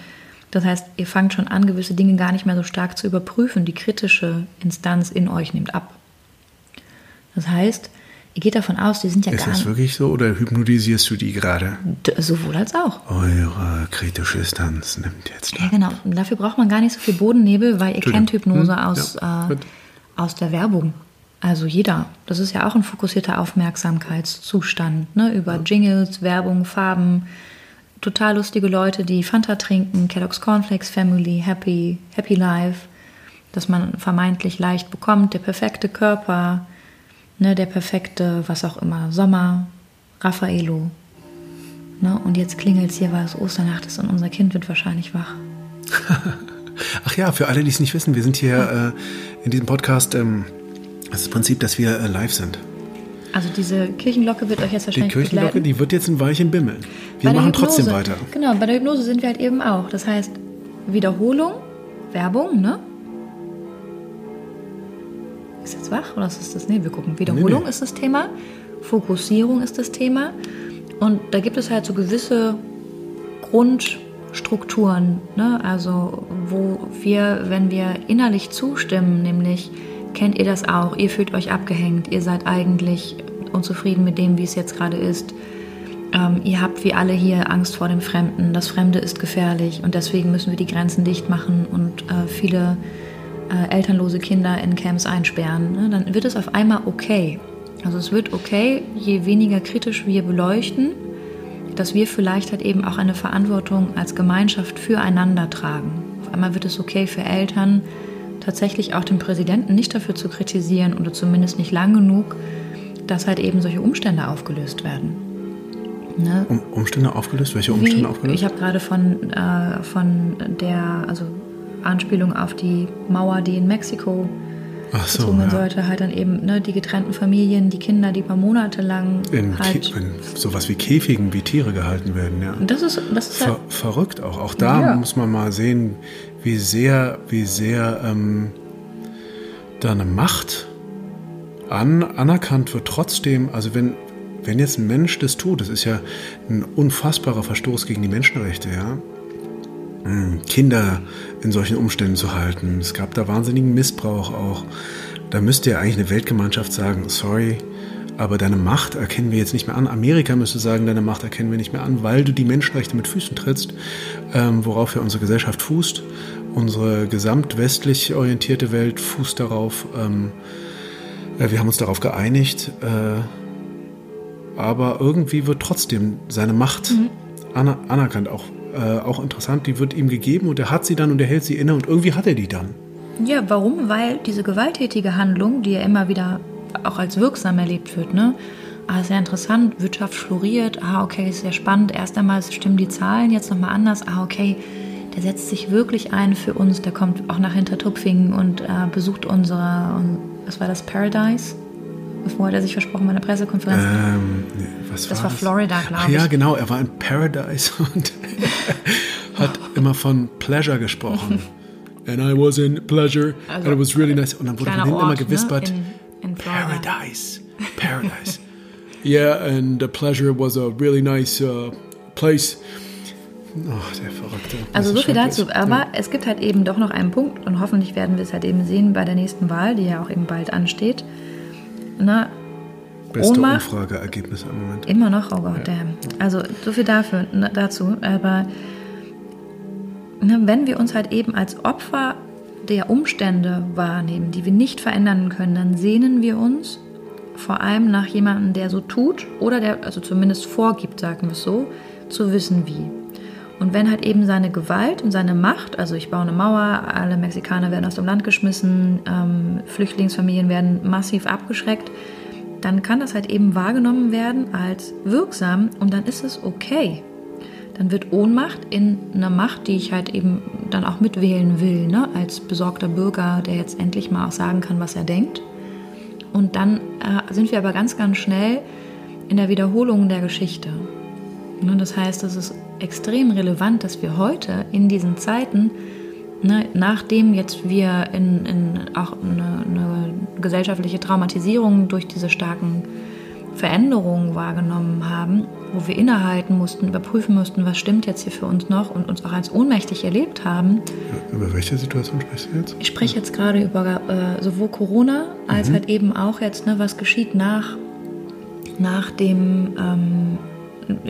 Das heißt, ihr fangt schon an, gewisse Dinge gar nicht mehr so stark zu überprüfen. Die kritische Instanz in euch nimmt ab. Das heißt, geht davon aus, die sind ja Ist gar nicht. Ist das wirklich so oder hypnotisierst du die gerade? Sowohl als auch. Eure kritische Instanz nimmt jetzt ab. Ja, genau. Und dafür braucht man gar nicht so viel Bodennebel, weil ihr kennt Hypnose hm? aus, ja, äh, aus der Werbung. Also jeder. Das ist ja auch ein fokussierter Aufmerksamkeitszustand. Ne? Über Jingles, Werbung, Farben. Total lustige Leute, die Fanta trinken, Kellogg's Cornflakes Family, Happy, Happy Life, dass man vermeintlich leicht bekommt, der perfekte Körper, ne, der perfekte, was auch immer, Sommer, Raffaello. Ne? Und jetzt klingelt es hier, weil es Osternacht ist und unser Kind wird wahrscheinlich wach. Ach ja, für alle, die es nicht wissen, wir sind hier äh, in diesem Podcast. Ähm das ist das Prinzip, dass wir äh, live sind. Also diese Kirchenglocke wird euch jetzt wahrscheinlich Die Kirchenglocke, begleiten. die wird jetzt ein Weilchen bimmeln. Wir machen Hypnose, trotzdem weiter. Genau, bei der Hypnose sind wir halt eben auch. Das heißt, Wiederholung, Werbung, ne? Ist jetzt wach oder ist das? Nee, wir gucken. Wiederholung nee, nee. ist das Thema, Fokussierung ist das Thema. Und da gibt es halt so gewisse Grundstrukturen, ne? Also, wo wir, wenn wir innerlich zustimmen, nämlich Kennt ihr das auch? Ihr fühlt euch abgehängt, ihr seid eigentlich unzufrieden mit dem, wie es jetzt gerade ist. Ähm, ihr habt wie alle hier Angst vor dem Fremden. Das Fremde ist gefährlich und deswegen müssen wir die Grenzen dicht machen und äh, viele äh, elternlose Kinder in Camps einsperren. Ne? Dann wird es auf einmal okay. Also es wird okay, je weniger kritisch wir beleuchten, dass wir vielleicht halt eben auch eine Verantwortung als Gemeinschaft füreinander tragen. Auf einmal wird es okay für Eltern, tatsächlich auch den Präsidenten nicht dafür zu kritisieren oder zumindest nicht lang genug, dass halt eben solche Umstände aufgelöst werden. Ne? Um, Umstände aufgelöst? Welche Umstände Wie, aufgelöst? Ich habe gerade von, äh, von der also Anspielung auf die Mauer, die in Mexiko Ach so, gezwungen ja. sollte, halt dann eben ne, die getrennten Familien, die Kinder, die paar Monate lang in, halt in sowas wie Käfigen, wie Tiere gehalten werden. Ja. Das ist, das ist Ver halt verrückt auch. Auch da ja. muss man mal sehen, wie sehr, wie sehr ähm, da eine Macht an, anerkannt wird. Trotzdem, also wenn, wenn jetzt ein Mensch das tut, das ist ja ein unfassbarer Verstoß gegen die Menschenrechte, ja. Hm, Kinder in solchen Umständen zu halten. Es gab da wahnsinnigen Missbrauch auch. Da müsste ja eigentlich eine Weltgemeinschaft sagen, sorry, aber deine Macht erkennen wir jetzt nicht mehr an. Amerika müsste sagen, deine Macht erkennen wir nicht mehr an, weil du die Menschenrechte mit Füßen trittst, ähm, worauf ja unsere Gesellschaft fußt. Unsere gesamtwestlich orientierte Welt fußt darauf. Ähm, äh, wir haben uns darauf geeinigt, äh, aber irgendwie wird trotzdem seine Macht mhm. aner anerkannt. Auch, äh, auch interessant, die wird ihm gegeben und er hat sie dann und er hält sie inne und irgendwie hat er die dann. Ja, warum? Weil diese gewalttätige Handlung, die ja immer wieder auch als wirksam erlebt wird. Ne? Ah, sehr interessant, Wirtschaft floriert, ah, okay, ist sehr spannend. Erst einmal stimmen die Zahlen jetzt nochmal anders. Ah, okay, der setzt sich wirklich ein für uns, der kommt auch nach Hintertupfingen und äh, besucht unsere, was war das, Paradise? Wo hat er sich versprochen bei einer Pressekonferenz? Ähm, was das war, war Florida, glaube ich. Ja, genau, er war in Paradise und hat immer von Pleasure gesprochen. And I was in Pleasure also, and it was really nice. Und dann wurde von hinten immer gewispert. Ne? In, in Paradise. Paradise. yeah, and the Pleasure was a really nice uh, place. Ach, der Verrückte. Also so viel dazu. Aber ja. es gibt halt eben doch noch einen Punkt und hoffentlich werden wir es halt eben sehen bei der nächsten Wahl, die ja auch eben bald ansteht. Na, Beste Ohnmacht, Umfrageergebnis im Moment. Immer noch, oh Gott, ja. Also so viel dafür, dazu. Aber ne, wenn wir uns halt eben als Opfer der Umstände wahrnehmen, die wir nicht verändern können, dann sehnen wir uns vor allem nach jemandem, der so tut oder der also zumindest vorgibt, sagen wir es so, zu wissen wie. Und wenn halt eben seine Gewalt und seine Macht, also ich baue eine Mauer, alle Mexikaner werden aus dem Land geschmissen, ähm, Flüchtlingsfamilien werden massiv abgeschreckt, dann kann das halt eben wahrgenommen werden als wirksam und dann ist es okay. Dann wird Ohnmacht in einer Macht, die ich halt eben dann auch mitwählen will, ne? als besorgter Bürger, der jetzt endlich mal auch sagen kann, was er denkt. Und dann äh, sind wir aber ganz, ganz schnell in der Wiederholung der Geschichte. Ne? Das heißt, es ist extrem relevant, dass wir heute in diesen Zeiten, ne, nachdem jetzt wir in, in auch eine, eine, gesellschaftliche Traumatisierung durch diese starken Veränderungen wahrgenommen haben, wo wir innehalten mussten, überprüfen mussten, was stimmt jetzt hier für uns noch und uns auch als ohnmächtig erlebt haben. Über welche Situation sprichst du jetzt? Ich spreche jetzt gerade über äh, sowohl Corona als mhm. halt eben auch jetzt, ne, was geschieht nach, nach dem ähm,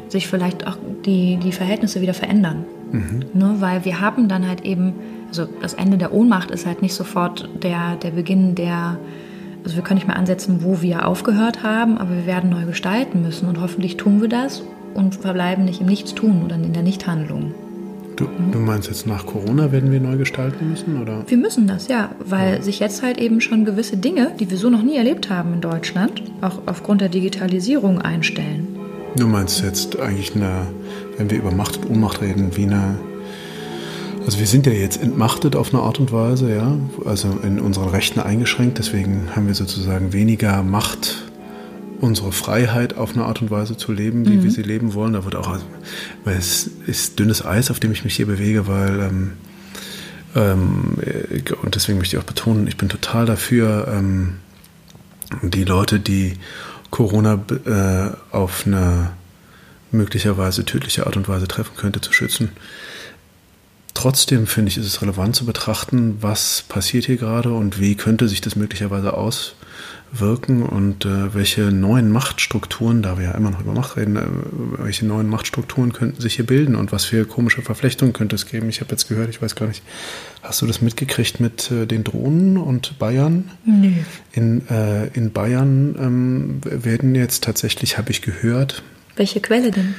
sich vielleicht auch die, die Verhältnisse wieder verändern. Mhm. Ne, weil wir haben dann halt eben, also das Ende der Ohnmacht ist halt nicht sofort der, der Beginn der, also wir können nicht mehr ansetzen, wo wir aufgehört haben, aber wir werden neu gestalten müssen und hoffentlich tun wir das und verbleiben nicht im Nichtstun oder in der Nichthandlung. Du, mhm. du, meinst jetzt nach Corona werden wir neu gestalten müssen, oder? Wir müssen das, ja, weil ja. sich jetzt halt eben schon gewisse Dinge, die wir so noch nie erlebt haben in Deutschland, auch aufgrund der Digitalisierung einstellen. Du meinst jetzt eigentlich eine, wenn wir über Macht und Ohnmacht reden, wie eine. Also wir sind ja jetzt entmachtet auf eine Art und Weise, ja, also in unseren Rechten eingeschränkt, deswegen haben wir sozusagen weniger Macht, unsere Freiheit auf eine Art und Weise zu leben, wie mhm. wir sie leben wollen. Da wird auch, weil es ist dünnes Eis, auf dem ich mich hier bewege, weil ähm, ähm, und deswegen möchte ich auch betonen, ich bin total dafür, ähm, die Leute, die Corona äh, auf eine möglicherweise tödliche Art und Weise treffen könnte, zu schützen. Trotzdem finde ich, ist es relevant zu betrachten, was passiert hier gerade und wie könnte sich das möglicherweise auswirken und äh, welche neuen Machtstrukturen, da wir ja immer noch über Macht reden, äh, welche neuen Machtstrukturen könnten sich hier bilden und was für komische Verflechtungen könnte es geben. Ich habe jetzt gehört, ich weiß gar nicht, hast du das mitgekriegt mit äh, den Drohnen und Bayern? Nö. In, äh, in Bayern ähm, werden jetzt tatsächlich, habe ich gehört. Welche Quelle denn?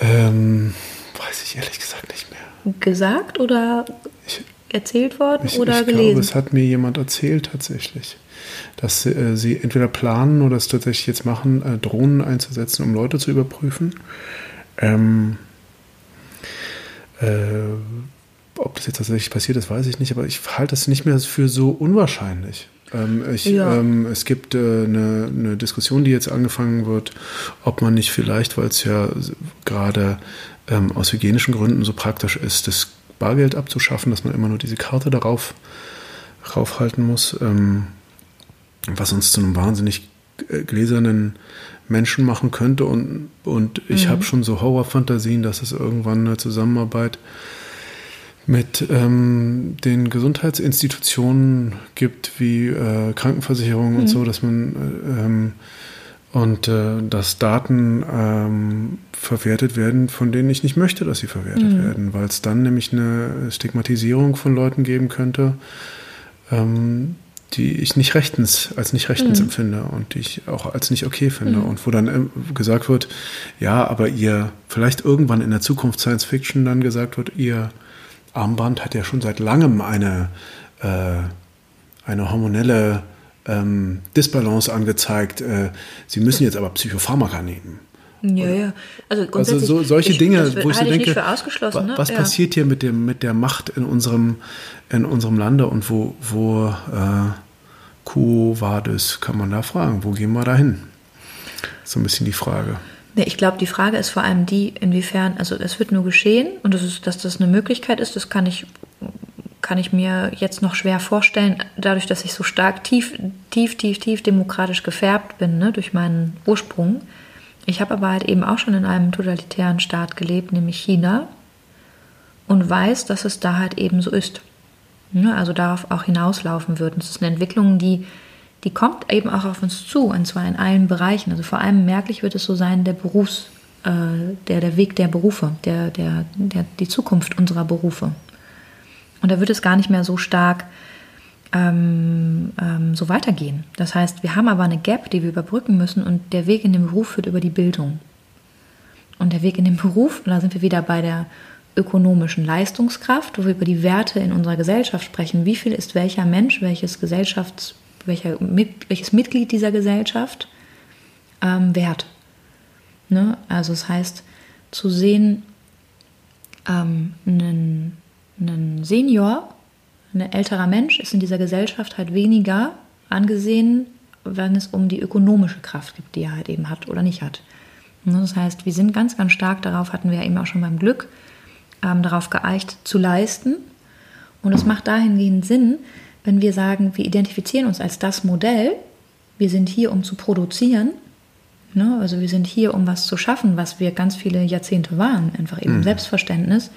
Ähm, weiß ich ehrlich gesagt nicht mehr gesagt oder ich, erzählt worden ich, oder ich gelesen? Ich glaube, es hat mir jemand erzählt tatsächlich, dass äh, sie entweder planen oder es tatsächlich jetzt machen, äh, Drohnen einzusetzen, um Leute zu überprüfen. Ähm, äh, ob das jetzt tatsächlich passiert ist, weiß ich nicht, aber ich halte es nicht mehr für so unwahrscheinlich. Ähm, ich, ja. ähm, es gibt äh, eine, eine, Diskussion, die jetzt angefangen wird, ob man nicht vielleicht, weil es ja gerade ähm, aus hygienischen Gründen so praktisch ist, das Bargeld abzuschaffen, dass man immer nur diese Karte darauf raufhalten muss, ähm, was uns zu einem wahnsinnig äh, gläsernen Menschen machen könnte. Und, und ich mhm. habe schon so Horrorfantasien, dass es irgendwann eine Zusammenarbeit mit ähm, den Gesundheitsinstitutionen gibt, wie äh, Krankenversicherungen mhm. und so, dass man äh, ähm, und äh, dass Daten ähm, verwertet werden, von denen ich nicht möchte, dass sie verwertet mhm. werden, weil es dann nämlich eine Stigmatisierung von Leuten geben könnte, ähm, die ich nicht rechtens, als nicht rechtens mhm. empfinde und die ich auch als nicht okay finde. Mhm. Und wo dann ähm, gesagt wird, ja, aber ihr, vielleicht irgendwann in der Zukunft Science Fiction dann gesagt wird, ihr Armband hat ja schon seit langem eine, äh, eine hormonelle ähm, Disbalance angezeigt. Äh, Sie müssen jetzt aber Psychopharmaka nehmen. Ja, ja. Also, also so, solche ich, Dinge, wo ich so denke, was, ne? was ja. passiert hier mit, dem, mit der Macht in unserem, in unserem Lande und wo, wo äh, Quo Vadis, kann man da fragen, wo gehen wir da hin? So ein bisschen die Frage. Nee, ich glaube, die Frage ist vor allem die, inwiefern, also es wird nur geschehen und das ist, dass das eine Möglichkeit ist, das kann ich kann ich mir jetzt noch schwer vorstellen, dadurch, dass ich so stark tief, tief, tief, tief demokratisch gefärbt bin, ne, durch meinen Ursprung. Ich habe aber halt eben auch schon in einem totalitären Staat gelebt, nämlich China, und weiß, dass es da halt eben so ist. Also darauf auch hinauslaufen wird. Und es ist eine Entwicklung, die, die kommt eben auch auf uns zu, und zwar in allen Bereichen. Also vor allem merklich wird es so sein, der Berufs, äh, der, der Weg der Berufe, der, der, der, die Zukunft unserer Berufe. Und da wird es gar nicht mehr so stark ähm, ähm, so weitergehen. Das heißt, wir haben aber eine Gap, die wir überbrücken müssen und der Weg in den Beruf führt über die Bildung. Und der Weg in den Beruf, da sind wir wieder bei der ökonomischen Leistungskraft, wo wir über die Werte in unserer Gesellschaft sprechen. Wie viel ist welcher Mensch, welches Gesellschafts, welcher, welches Mitglied dieser Gesellschaft ähm, wert? Ne? Also es das heißt, zu sehen, ähm, einen ein Senior, ein älterer Mensch ist in dieser Gesellschaft halt weniger angesehen, wenn es um die ökonomische Kraft geht, die er halt eben hat oder nicht hat. Das heißt, wir sind ganz, ganz stark darauf, hatten wir ja eben auch schon beim Glück, ähm, darauf geeicht zu leisten. Und es macht dahingehend Sinn, wenn wir sagen, wir identifizieren uns als das Modell, wir sind hier, um zu produzieren. Ne? Also wir sind hier, um was zu schaffen, was wir ganz viele Jahrzehnte waren, einfach eben mhm. Selbstverständnis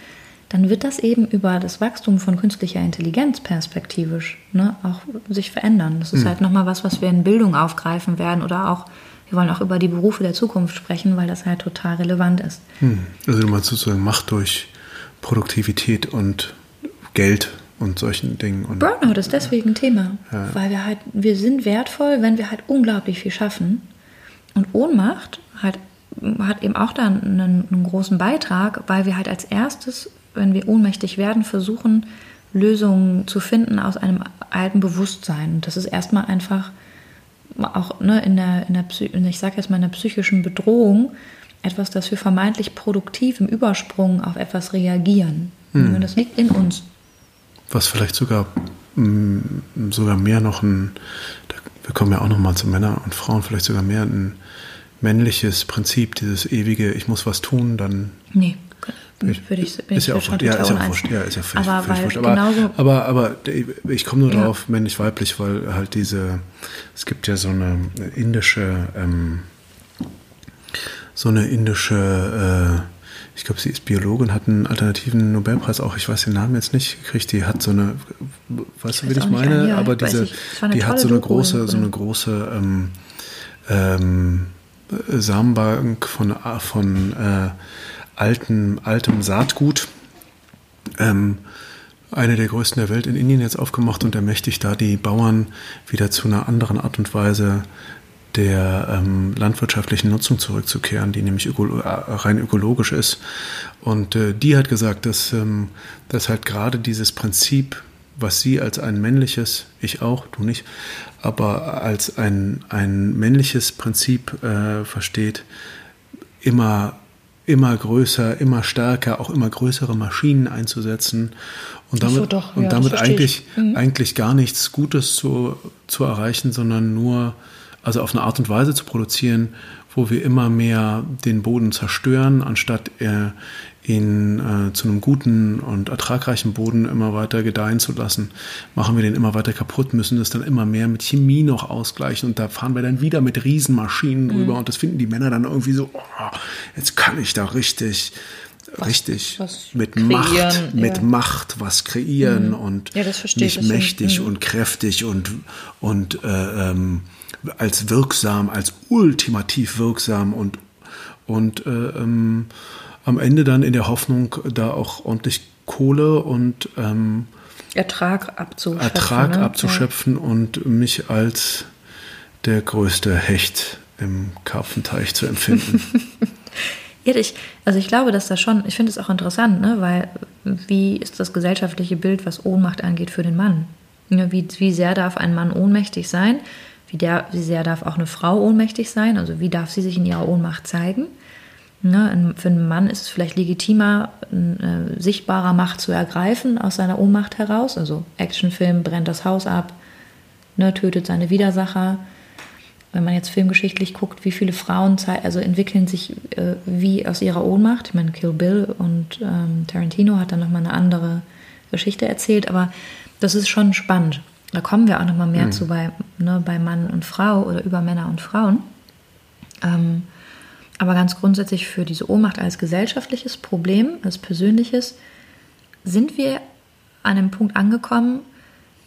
dann wird das eben über das Wachstum von künstlicher Intelligenz perspektivisch ne, auch sich verändern. Das ist mhm. halt nochmal was, was wir in Bildung aufgreifen werden oder auch, wir wollen auch über die Berufe der Zukunft sprechen, weil das halt total relevant ist. Mhm. Also du meinst sozusagen Macht durch Produktivität und Geld und solchen Dingen. Und, Burnout ist deswegen ein Thema, ja. weil wir halt, wir sind wertvoll, wenn wir halt unglaublich viel schaffen. Und Ohnmacht halt hat eben auch da einen, einen großen Beitrag, weil wir halt als erstes wenn wir ohnmächtig werden, versuchen, Lösungen zu finden aus einem alten Bewusstsein. Und das ist erstmal einfach auch ne, in der, in der ich sage jetzt mal in der psychischen Bedrohung, etwas, das wir vermeintlich produktiv im Übersprung auf etwas reagieren. Hm. Das liegt in uns. Was vielleicht sogar, mm, sogar mehr noch ein, wir kommen ja auch noch mal zu Männern und Frauen, vielleicht sogar mehr ein männliches Prinzip, dieses ewige, ich muss was tun, dann nee. Ich, würde ich, bin ist ja auch ja, ist ja wurscht, ja, ist ja völlig, aber, völlig wurscht. Aber, aber, aber, ich komme nur ja. drauf, männlich-weiblich, weil halt diese, es gibt ja so eine indische, ähm, so eine indische, äh, ich glaube, sie ist Biologin, hat einen alternativen Nobelpreis auch, ich weiß den Namen jetzt nicht gekriegt, die hat so eine, weißt du, wie ich meine? Ja, aber diese, die hat so eine Doku, große, oder? so eine große ähm, ähm, Samenbank von, von äh, alten, altem Saatgut. Ähm, eine der größten der Welt in Indien jetzt aufgemacht und ermächtigt da die Bauern wieder zu einer anderen Art und Weise der ähm, landwirtschaftlichen Nutzung zurückzukehren, die nämlich öko äh, rein ökologisch ist. Und äh, die hat gesagt, dass, ähm, dass halt gerade dieses Prinzip, was sie als ein männliches, ich auch, du nicht, aber als ein, ein männliches Prinzip äh, versteht, immer immer größer, immer stärker, auch immer größere Maschinen einzusetzen und damit, so, doch, und ja, damit eigentlich, mhm. eigentlich gar nichts Gutes zu, zu erreichen, sondern nur also auf eine Art und Weise zu produzieren, wo wir immer mehr den Boden zerstören, anstatt äh, ihn äh, zu einem guten und ertragreichen Boden immer weiter gedeihen zu lassen, machen wir den immer weiter kaputt, müssen das dann immer mehr mit Chemie noch ausgleichen und da fahren wir dann wieder mit Riesenmaschinen mhm. und das finden die Männer dann irgendwie so, oh, jetzt kann ich da richtig was, richtig was mit kreieren, Macht, mit ja. Macht was kreieren und Ja, nicht mächtig mhm. und kräftig und und äh, ähm, als wirksam, als ultimativ wirksam und und äh, ähm, am Ende dann in der Hoffnung, da auch ordentlich Kohle und ähm, Ertrag abzuschöpfen. Ertrag ne? abzuschöpfen und mich als der größte Hecht im Karpfenteich zu empfinden. Ja, ich, also ich glaube, dass das schon, ich finde es auch interessant, ne, weil wie ist das gesellschaftliche Bild, was Ohnmacht angeht für den Mann? Ja, wie, wie sehr darf ein Mann ohnmächtig sein? Wie, der, wie sehr darf auch eine Frau ohnmächtig sein? Also wie darf sie sich in ihrer Ohnmacht zeigen? Ne, für einen Mann ist es vielleicht legitimer, eine sichtbarer Macht zu ergreifen aus seiner Ohnmacht heraus. Also Actionfilm brennt das Haus ab, ne, tötet seine Widersacher. Wenn man jetzt filmgeschichtlich guckt, wie viele Frauen also entwickeln sich äh, wie aus ihrer Ohnmacht. Ich meine, Kill Bill und ähm, Tarantino hat dann nochmal eine andere Geschichte erzählt, aber das ist schon spannend. Da kommen wir auch nochmal mehr zu bei, ne, bei Mann und Frau oder über Männer und Frauen. Ähm, aber ganz grundsätzlich für diese Ohnmacht als gesellschaftliches Problem, als persönliches, sind wir an einem Punkt angekommen,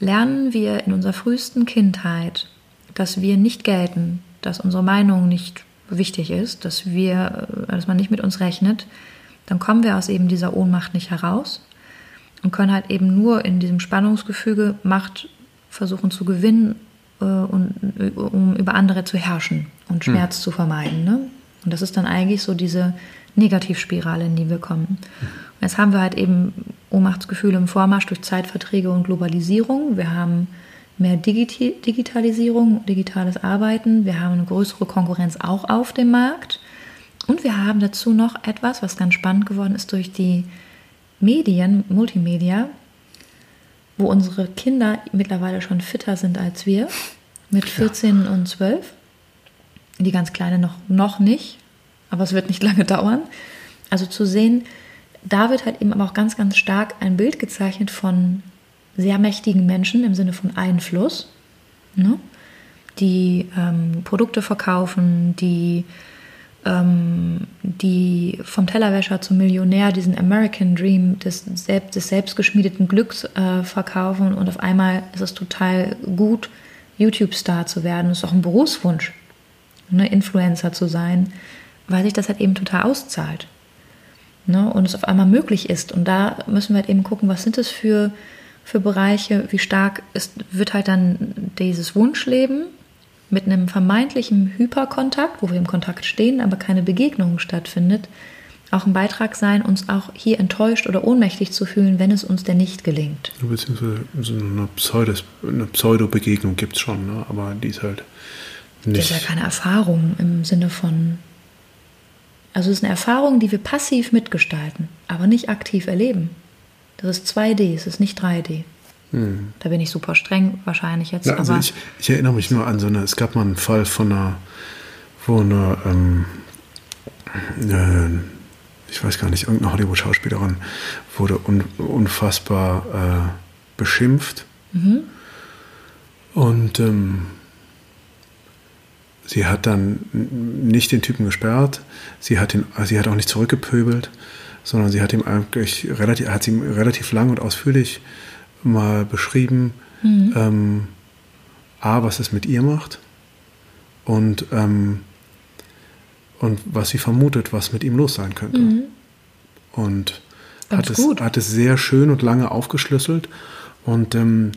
lernen wir in unserer frühesten Kindheit, dass wir nicht gelten, dass unsere Meinung nicht wichtig ist, dass wir, äh, dass man nicht mit uns rechnet, dann kommen wir aus eben dieser Ohnmacht nicht heraus und können halt eben nur in diesem Spannungsgefüge Macht versuchen zu gewinnen, äh, und, äh, um über andere zu herrschen und Schmerz zu vermeiden. Ne? Und das ist dann eigentlich so diese Negativspirale, in die wir kommen. Und jetzt haben wir halt eben Ohnmachtsgefühle im Vormarsch durch Zeitverträge und Globalisierung. Wir haben mehr Digiti Digitalisierung, digitales Arbeiten. Wir haben eine größere Konkurrenz auch auf dem Markt. Und wir haben dazu noch etwas, was ganz spannend geworden ist durch die Medien, Multimedia, wo unsere Kinder mittlerweile schon fitter sind als wir, mit 14 und 12. Die ganz Kleine noch, noch nicht, aber es wird nicht lange dauern. Also zu sehen, da wird halt eben aber auch ganz, ganz stark ein Bild gezeichnet von sehr mächtigen Menschen im Sinne von Einfluss, ne? die ähm, Produkte verkaufen, die, ähm, die vom Tellerwäscher zum Millionär diesen American Dream des, selbst, des selbstgeschmiedeten Glücks äh, verkaufen und auf einmal ist es total gut, YouTube-Star zu werden. Das ist auch ein Berufswunsch, ne? Influencer zu sein, weil sich das halt eben total auszahlt ne, und es auf einmal möglich ist. Und da müssen wir halt eben gucken, was sind das für, für Bereiche, wie stark ist, wird halt dann dieses Wunschleben mit einem vermeintlichen Hyperkontakt, wo wir im Kontakt stehen, aber keine Begegnung stattfindet, auch ein Beitrag sein, uns auch hier enttäuscht oder ohnmächtig zu fühlen, wenn es uns denn nicht gelingt. Beziehungsweise so eine, Pseudos, eine Pseudo-Begegnung gibt es schon, ne? aber die ist halt Das nicht. ist ja keine Erfahrung im Sinne von. Also es ist eine Erfahrung, die wir passiv mitgestalten, aber nicht aktiv erleben. Das ist 2D, es ist nicht 3D. Da bin ich super streng wahrscheinlich jetzt. Ja, also ich, ich erinnere mich nur an so eine, es gab mal einen Fall von einer, wo eine, ähm, äh, ich weiß gar nicht, irgendeine Hollywood-Schauspielerin wurde un, unfassbar äh, beschimpft. Und ähm, sie hat dann nicht den Typen gesperrt, sie hat, ihn, sie hat auch nicht zurückgepöbelt, sondern sie hat ihm eigentlich relativ, hat ihm relativ lang und ausführlich mal beschrieben, ähm, A, was es mit ihr macht und, ähm, und was sie vermutet, was mit ihm los sein könnte. Und Ganz hat es, hat es sehr schön und lange aufgeschlüsselt und ähm,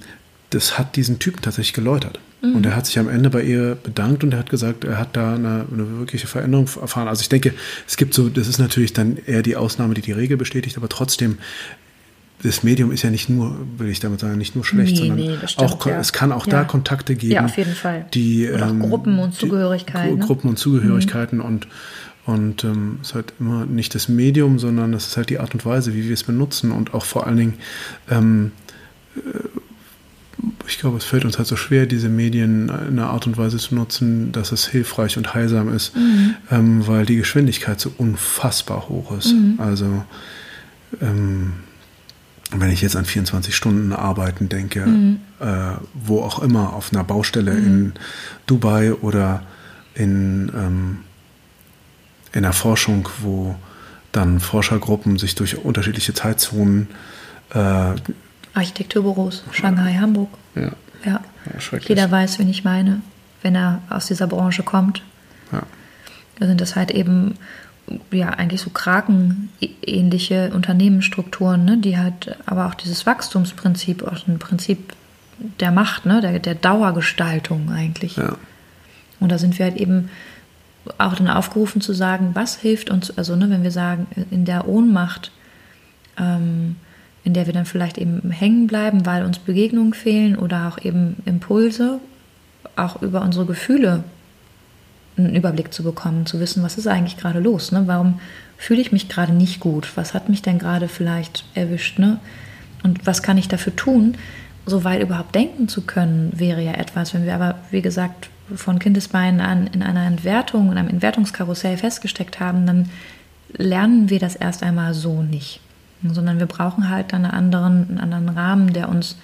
das hat diesen Typen tatsächlich geläutert. Mhm. Und er hat sich am Ende bei ihr bedankt und er hat gesagt, er hat da eine, eine wirkliche Veränderung erfahren. Also ich denke, es gibt so, das ist natürlich dann eher die Ausnahme, die die Regel bestätigt, aber trotzdem, das Medium ist ja nicht nur, will ich damit sagen, nicht nur schlecht, Nee, sondern nee, stimmt, auch, ja. es kann auch Ja. da Kontakte geben. Ja, auf jeden Fall. Die, ähm, Gruppen und Zugehörigkeiten, ne? Gruppen und Zugehörigkeiten und und ähm, es ist halt immer nicht das Medium, sondern es ist halt die Art und Weise, wie wir es benutzen und auch vor allen Dingen, ähm, äh, ich glaube, es fällt uns halt so schwer, diese Medien in einer Art und Weise zu nutzen, dass es hilfreich und heilsam ist, ähm, weil die Geschwindigkeit so unfassbar hoch ist. Also ähm, wenn ich jetzt an 24 Stunden Arbeiten denke, äh, wo auch immer, auf einer Baustelle in Dubai oder in, ähm, in der Forschung, wo dann Forschergruppen sich durch unterschiedliche Zeitzonen. Äh, Architekturbüros, Shanghai, Hamburg. Ja. ja. ja Jeder weiß, wen ich meine, wenn er aus dieser Branche kommt. Ja. Da sind das halt eben ja eigentlich so krakenähnliche Unternehmensstrukturen, ne, die halt aber auch dieses Wachstumsprinzip, auch ein Prinzip der Macht, ne, der, der Dauergestaltung eigentlich. Ja. Und da sind wir halt eben auch dann aufgerufen zu sagen, was hilft uns, also ne, wenn wir sagen, in der Ohnmacht, ähm, in der wir dann vielleicht eben hängen bleiben, weil uns Begegnungen fehlen oder auch eben Impulse, auch über unsere Gefühle einen Überblick zu bekommen, zu wissen, was ist eigentlich gerade los, ne? warum fühle ich mich gerade nicht gut, was hat mich denn gerade vielleicht erwischt ne? und was kann ich dafür tun, so weit überhaupt denken zu können, wäre ja etwas, wenn wir aber, wie gesagt, von Kindesbeinen an in einer Entwertung, in einem Entwertungskarussell festgesteckt haben, dann lernen wir das erst einmal so nicht. Sondern wir brauchen halt einen anderen, einen anderen Rahmen, der uns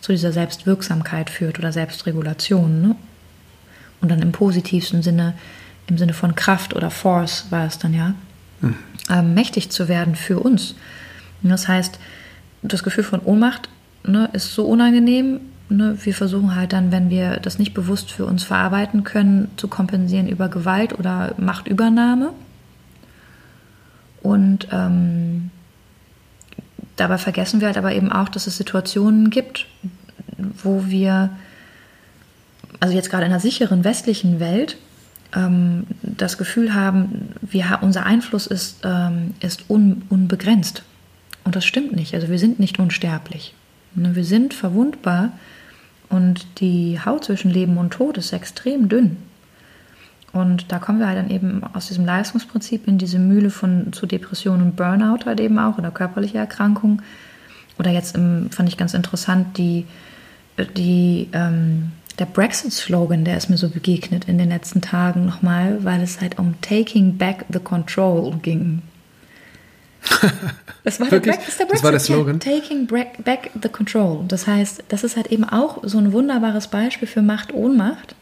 zu dieser Selbstwirksamkeit führt oder Selbstregulation. Ne? Und dann im positivsten Sinne, im Sinne von Kraft oder Force war es dann ja, mhm. ähm, mächtig zu werden für uns. Und das heißt, das Gefühl von Ohnmacht ne, ist so unangenehm, ne, wir versuchen halt dann, wenn wir das nicht bewusst für uns verarbeiten können, zu kompensieren über Gewalt oder Machtübernahme. Und ähm, dabei vergessen wir halt aber eben auch, dass es Situationen gibt, wo wir, also jetzt gerade in einer sicheren westlichen Welt, ähm, das Gefühl haben, wir, unser Einfluss ist, ähm, ist un, unbegrenzt. Und das stimmt nicht. Also wir sind nicht unsterblich. Ne, wir sind verwundbar und die Haut zwischen Leben und Tod ist extrem dünn. Und da kommen wir halt dann eben aus diesem Leistungsprinzip in diese Mühle von zu Depression und Burnout halt eben auch oder körperliche Erkrankungen. Oder jetzt im, fand ich ganz interessant, die, die, ähm, der Brexit-Slogan, der ist mir so begegnet in den letzten Tagen nochmal, weil es halt um Taking Back the Control ging. Das war, der, Break, das, der, das war der Slogan. Ja, taking back the control. Das heißt, das ist halt eben auch so ein wunderbares Beispiel für Macht-Ohnmacht.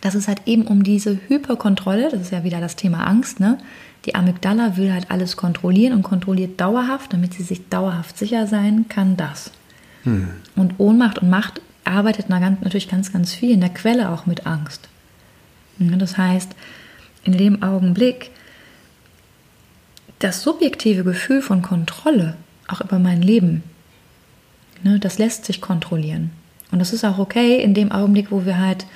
Das ist halt eben um diese Hyperkontrolle, das ist ja wieder das Thema Angst, ne? Die Amygdala will halt alles kontrollieren und kontrolliert dauerhaft, damit sie sich dauerhaft sicher sein kann, das. Hm. Und Ohnmacht und Macht arbeitet natürlich ganz, ganz viel in der Quelle auch mit Angst. Das heißt, in dem Augenblick, das subjektive Gefühl von Kontrolle, auch über mein Leben, ne, das lässt sich kontrollieren. Und das ist auch okay in dem Augenblick, wo wir halt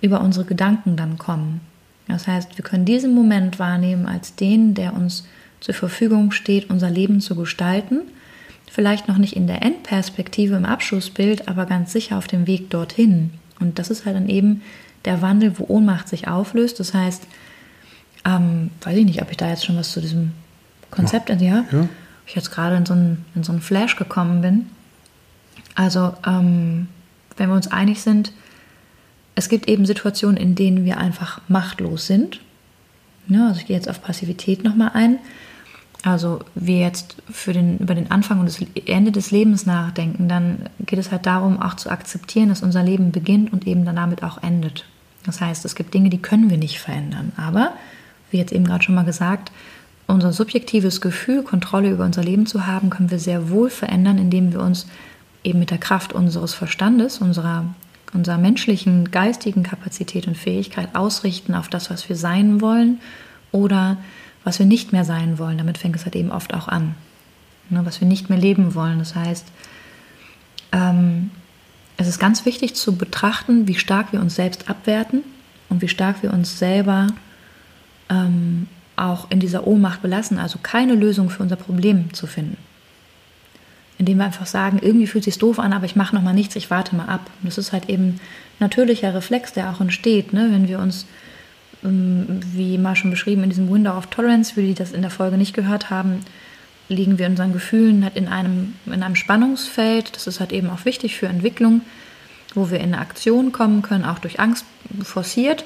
über unsere Gedanken dann kommen. Das heißt, wir können diesen Moment wahrnehmen als den, der uns zur Verfügung steht, unser Leben zu gestalten. Vielleicht noch nicht in der Endperspektive im Abschlussbild, aber ganz sicher auf dem Weg dorthin. Und das ist halt dann eben der Wandel, wo Ohnmacht sich auflöst. Das heißt, ähm, weiß ich nicht, ob ich da jetzt schon was zu diesem Konzept, also ja, ja. ich jetzt gerade in so, einen, in so einen Flash gekommen bin. Also, ähm, wenn wir uns einig sind, es gibt eben Situationen, in denen wir einfach machtlos sind. Ja, also ich gehe jetzt auf Passivität nochmal ein. Also wir jetzt für den, über den Anfang und das Ende des Lebens nachdenken, dann geht es halt darum, auch zu akzeptieren, dass unser Leben beginnt und eben dann damit auch endet. Das heißt, es gibt Dinge, die können wir nicht verändern. Aber, wie jetzt eben gerade schon mal gesagt, unser subjektives Gefühl, Kontrolle über unser Leben zu haben, können wir sehr wohl verändern, indem wir uns eben mit der Kraft unseres Verstandes, unserer, unserer menschlichen, geistigen Kapazität und Fähigkeit ausrichten auf das, was wir sein wollen oder was wir nicht mehr sein wollen. Damit fängt es halt eben oft auch an. Ne, was wir nicht mehr leben wollen. Das heißt, ähm, es ist ganz wichtig zu betrachten, wie stark wir uns selbst abwerten und wie stark wir uns selber ähm, auch in dieser Ohnmacht belassen, also keine Lösung für unser Problem zu finden. Indem wir einfach sagen, irgendwie fühlt es sich doof an, aber ich mache noch mal nichts, ich warte mal ab. Und das ist halt eben ein natürlicher Reflex, der auch entsteht, ne? wenn wir uns, wie mal schon beschrieben, in diesem Window of Tolerance, für die das in der Folge nicht gehört haben, liegen wir unseren Gefühlen halt in einem, in einem Spannungsfeld. Das ist halt eben auch wichtig für Entwicklung, wo wir in eine Aktion kommen können, auch durch Angst forciert.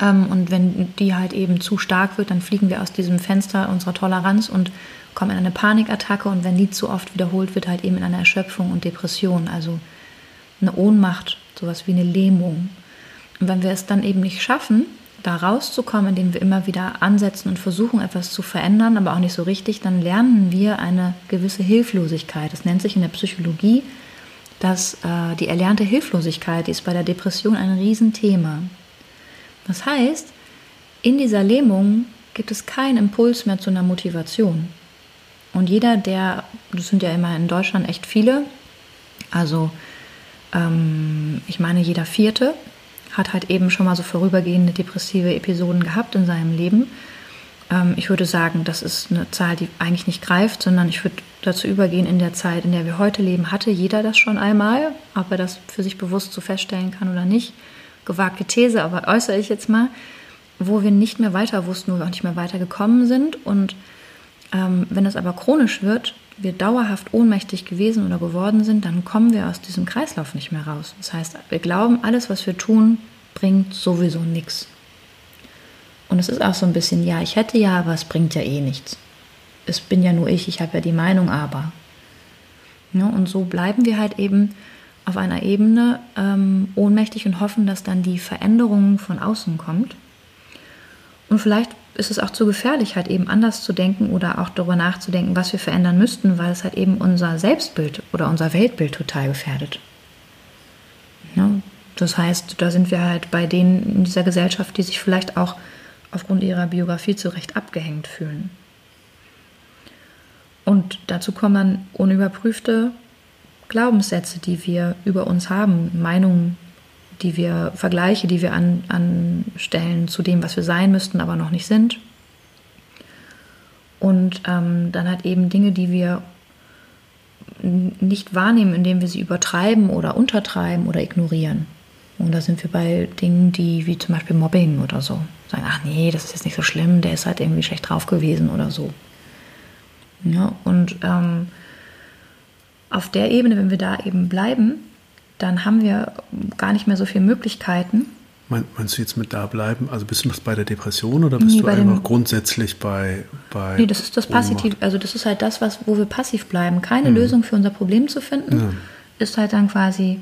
Ähm, und wenn die halt eben zu stark wird, dann fliegen wir aus diesem Fenster unserer Toleranz und kommen in eine Panikattacke. Und wenn die zu oft wiederholt wird, halt eben in eine Erschöpfung und Depression, also eine Ohnmacht, sowas wie eine Lähmung. Und wenn wir es dann eben nicht schaffen, da rauszukommen, indem wir immer wieder ansetzen und versuchen, etwas zu verändern, aber auch nicht so richtig, dann lernen wir eine gewisse Hilflosigkeit. Das nennt sich in der Psychologie, dass äh, die erlernte Hilflosigkeit die ist bei der Depression ein Riesenthema. Das heißt, in dieser Lähmung gibt es keinen Impuls mehr zu einer Motivation. Und jeder, der, das sind ja immer in Deutschland echt viele, also ähm, ich meine jeder vierte, hat halt eben schon mal so vorübergehende depressive Episoden gehabt in seinem Leben. Ähm, ich würde sagen, das ist eine Zahl, die eigentlich nicht greift, sondern ich würde dazu übergehen, in der Zeit, in der wir heute leben, hatte jeder das schon einmal, ob er das für sich bewusst so feststellen kann oder nicht. Gewagte These, aber äußere ich jetzt mal, wo wir nicht mehr weiter wussten, wo wir auch nicht mehr weitergekommen sind. Und ähm, wenn es aber chronisch wird, wir dauerhaft ohnmächtig gewesen oder geworden sind, dann kommen wir aus diesem Kreislauf nicht mehr raus. Das heißt, wir glauben, alles, was wir tun, bringt sowieso nichts. Und es ist auch so ein bisschen, ja, ich hätte ja, aber es bringt ja eh nichts. Es bin ja nur ich, ich habe ja die Meinung, aber. Ja, und so bleiben wir halt eben auf einer Ebene ähm, ohnmächtig und hoffen, dass dann die Veränderung von außen kommt. Und vielleicht ist es auch zu gefährlich, halt eben anders zu denken oder auch darüber nachzudenken, was wir verändern müssten, weil es halt eben unser Selbstbild oder unser Weltbild total gefährdet. Ja, das heißt, da sind wir halt bei denen in dieser Gesellschaft, die sich vielleicht auch aufgrund ihrer Biografie zu Recht abgehängt fühlen. Und dazu kommen dann unüberprüfte Glaubenssätze, die wir über uns haben, Meinungen, die wir, Vergleiche, die wir an, anstellen zu dem, was wir sein müssten, aber noch nicht sind. Und ähm, dann halt eben Dinge, die wir nicht wahrnehmen, indem wir sie übertreiben oder untertreiben oder ignorieren. Und da sind wir bei Dingen, die wie zum Beispiel Mobbing oder so. Sagen, ach nee, das ist jetzt nicht so schlimm, der ist halt irgendwie schlecht drauf gewesen oder so. Ja, und ähm, auf der Ebene, wenn wir da eben bleiben, dann haben wir gar nicht mehr so viele Möglichkeiten. Meinst du jetzt mit da bleiben? Also bist du noch bei der Depression oder bist nee, du einfach grundsätzlich bei, bei. Nee, das ist das Passiv, also das ist halt das, was, wo wir passiv bleiben. Keine mhm. Lösung für unser Problem zu finden, ja. ist halt dann quasi,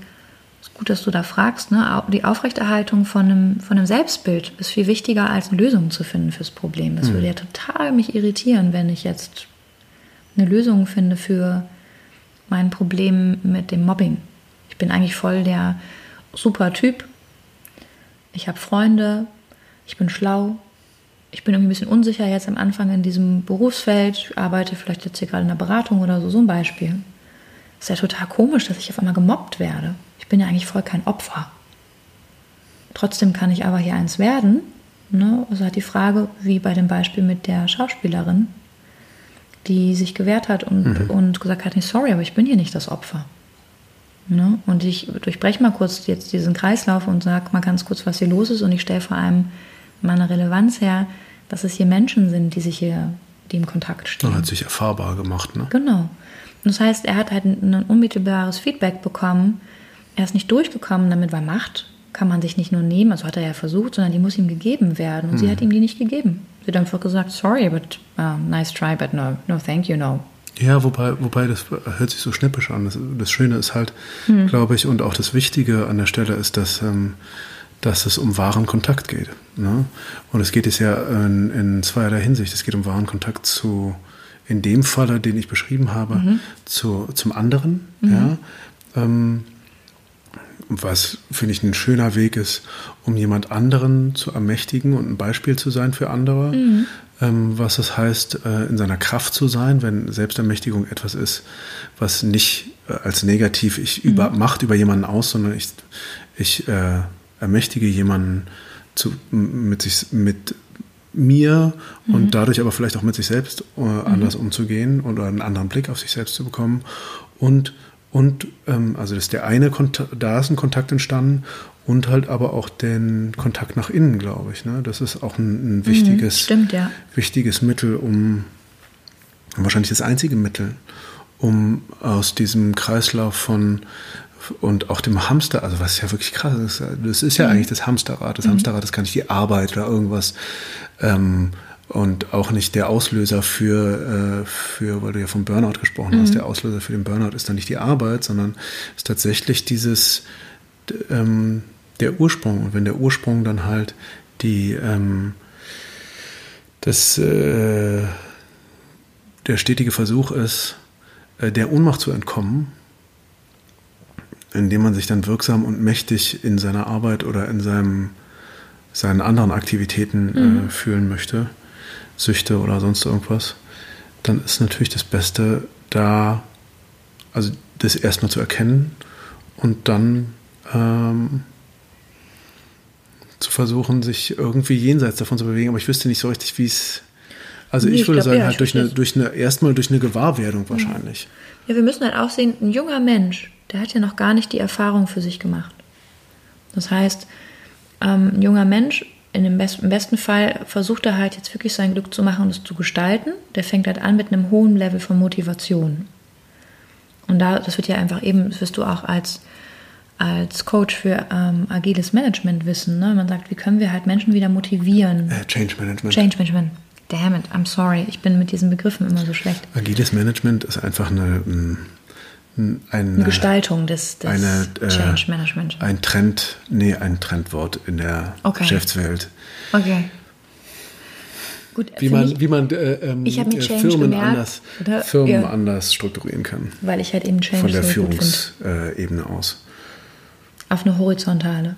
ist gut, dass du da fragst, ne? die Aufrechterhaltung von einem, von einem Selbstbild ist viel wichtiger, als eine Lösung zu finden fürs Problem. Das mhm. würde ja total mich irritieren, wenn ich jetzt eine Lösung finde für mein Problem mit dem Mobbing. Ich bin eigentlich voll der super Typ. Ich habe Freunde, ich bin schlau, ich bin irgendwie ein bisschen unsicher jetzt am Anfang in diesem Berufsfeld, ich arbeite vielleicht jetzt hier gerade in der Beratung oder so, so ein Beispiel. Ist ja total komisch, dass ich auf einmal gemobbt werde. Ich bin ja eigentlich voll kein Opfer. Trotzdem kann ich aber hier eins werden. Ne? Also hat die Frage, wie bei dem Beispiel mit der Schauspielerin, die sich gewehrt hat und, mhm. und gesagt hat, nee, sorry, aber ich bin hier nicht das Opfer. Ne? Und ich durchbreche mal kurz jetzt diesen Kreislauf und sage mal ganz kurz, was hier los ist. Und ich stelle vor allem meine Relevanz her, dass es hier Menschen sind, die sich hier, die im Kontakt stehen. Er hat sich erfahrbar gemacht, ne? Genau. Und das heißt, er hat halt ein, unmittelbares Feedback bekommen. Er ist nicht durchgekommen damit, weil Macht kann man sich nicht nur nehmen, also hat er ja versucht, sondern die muss ihm gegeben werden. Und hm. sie hat ihm die nicht gegeben. Sie hat einfach gesagt, sorry, but uh, nice try, but no, no, thank you, no. Ja, wobei, wobei das hört sich so schnippisch an. Das, das Schöne ist halt, hm. glaube ich, und auch das Wichtige an der Stelle ist, dass, ähm, dass es um wahren Kontakt geht. Ne? Und es geht es ja in, in zweierlei Hinsicht. Es geht um wahren Kontakt zu, in dem Falle, den ich beschrieben habe, mhm. zu, zum anderen. Mhm. Ja? Ähm, was, finde ich, ein schöner Weg ist, um jemand anderen zu ermächtigen und ein Beispiel zu sein für andere. Mhm. Ähm, was es heißt, äh, in seiner Kraft zu sein, wenn Selbstermächtigung etwas ist, was nicht äh, als negativ ich mhm. über, macht über jemanden aus, sondern ich, ich äh, ermächtige jemanden zu, mit, sich, mit mir mhm. und dadurch aber vielleicht auch mit sich selbst äh, anders mhm. umzugehen oder einen anderen Blick auf sich selbst zu bekommen und und ähm, also das der eine Kontakt, da ist ein Kontakt entstanden und halt aber auch den Kontakt nach innen, glaube ich. Ne? Das ist auch ein, ein mhm, wichtiges, mhm, stimmt, ja. wichtiges Mittel, um wahrscheinlich das einzige Mittel, um aus diesem Kreislauf von und auch dem Hamster, also was ja wirklich krass ist, das ist ja mhm. eigentlich das Hamsterrad. Das mhm. Hamsterrad ist gar nicht die Arbeit oder irgendwas. Ähm, und auch nicht der Auslöser für, äh, für weil du ja vom Burnout gesprochen mhm. hast, der Auslöser für den Burnout ist dann nicht die Arbeit, sondern ist tatsächlich dieses, ähm, der Ursprung. Und wenn der Ursprung dann halt die ähm, das, äh, der stetige Versuch ist, äh, der Ohnmacht zu entkommen, indem man sich dann wirksam und mächtig in seiner Arbeit oder in seinem, seinen anderen Aktivitäten äh, mhm. fühlen möchte, Süchte oder sonst irgendwas, dann ist natürlich das Beste, da, also das erstmal zu erkennen und dann ähm, zu versuchen, sich irgendwie jenseits davon zu bewegen. Aber ich wüsste nicht so richtig, wie es. Also nee, ich würde ich glaub, sagen, ja, halt durch eine, durch eine, erstmal durch eine Gewahrwerdung wahrscheinlich. Ja, wir müssen halt auch sehen, ein junger Mensch, der hat ja noch gar nicht die Erfahrung für sich gemacht. Das heißt, ähm, ein junger Mensch, in dem Best, im besten Fall versucht er halt jetzt wirklich sein Glück zu machen und es zu gestalten. Der fängt halt an mit einem hohen Level von Motivation. Und da, das wird ja einfach eben, das wirst du auch als als Coach für ähm, agiles Management wissen. Ne? Man sagt, wie können wir halt Menschen wieder motivieren? Äh, Change Management. Change Management. Damn it, I'm sorry. Ich bin mit diesen Begriffen immer so schlecht. Agiles Management ist einfach eine, eine, eine Gestaltung des, des eine, äh, Change Management. Ein Trend, nee, ein Trendwort in der okay. Geschäftswelt. Okay. Gut, wie, man, wie man äh, ähm, äh, Firmen, gemerkt, anders, Firmen ja. anders strukturieren kann. Weil ich halt eben Change Von der Führungsebene aus. Auf eine horizontale.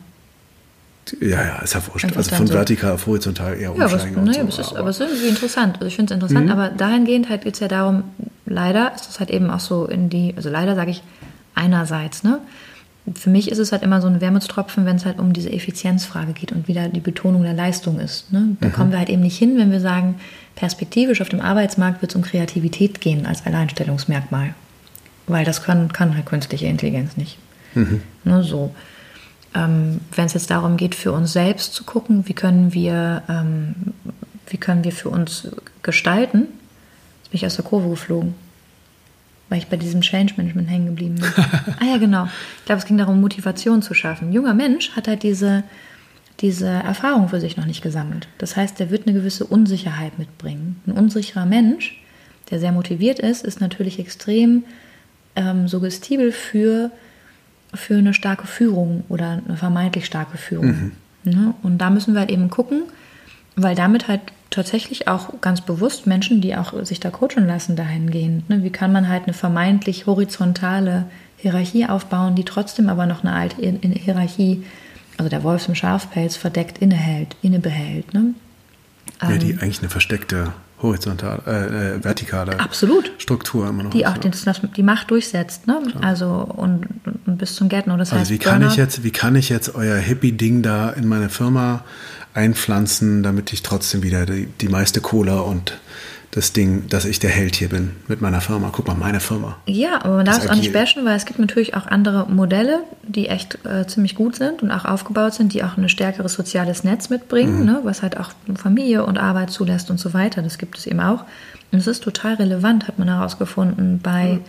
Ja, ja, ist ja wurscht. Einfach also von so. vertikal auf horizontal eher umsteigen. Ja, was, naja, so, ist, aber es ist irgendwie interessant. Also ich finde es interessant, mhm. aber dahingehend halt geht es ja darum, leider ist das halt eben auch so in die, also leider sage ich einerseits, ne? Für mich ist es halt immer so ein Wermutstropfen, wenn es halt um diese Effizienzfrage geht und wieder die Betonung der Leistung ist. Ne? Da mhm. kommen wir halt eben nicht hin, wenn wir sagen, perspektivisch auf dem Arbeitsmarkt wird es um Kreativität gehen als Alleinstellungsmerkmal. Weil das kann, kann halt künstliche Intelligenz nicht. Mhm. Ne, so. Ähm, Wenn es jetzt darum geht, für uns selbst zu gucken, wie können wir, ähm, wie können wir für uns gestalten, jetzt bin ich aus der Kurve geflogen, weil ich bei diesem Change Management hängen geblieben bin. ah ja, genau. Ich glaube, es ging darum, Motivation zu schaffen. Ein junger Mensch hat halt diese, diese Erfahrung für sich noch nicht gesammelt. Das heißt, der wird eine gewisse Unsicherheit mitbringen. Ein unsicherer Mensch, der sehr motiviert ist, ist natürlich extrem ähm, suggestibel für für eine starke Führung oder eine vermeintlich starke Führung. Mhm. Ne? Und da müssen wir halt eben gucken, weil damit halt tatsächlich auch ganz bewusst Menschen, die auch sich da coachen lassen, dahingehend. Ne? Wie kann man halt eine vermeintlich horizontale Hierarchie aufbauen, die trotzdem aber noch eine alte Hierarchie, also der Wolf im Schafpelz, verdeckt innehält, innebehält. Ne? Ja, die ähm, eigentlich eine versteckte horizontal, äh, äh, vertikale Absolut. Struktur immer noch. Die auch den, die Macht durchsetzt, ne? Also und, und, bis zum Gärtner. Das also heißt, wie kann ich jetzt, wie kann ich jetzt euer Hippie-Ding da in meine Firma einpflanzen, damit ich trotzdem wieder die, die meiste Cola und das Ding, dass ich der Held hier bin mit meiner Firma. Guck mal, meine Firma. Ja, aber man darf es auch nicht bashen, weil es gibt natürlich auch andere Modelle, die echt äh, ziemlich gut sind und auch aufgebaut sind, die auch ein stärkeres soziales Netz mitbringen, mhm. ne, was halt auch Familie und Arbeit zulässt und so weiter. Das gibt es eben auch. Und es ist total relevant, hat man herausgefunden, bei mhm.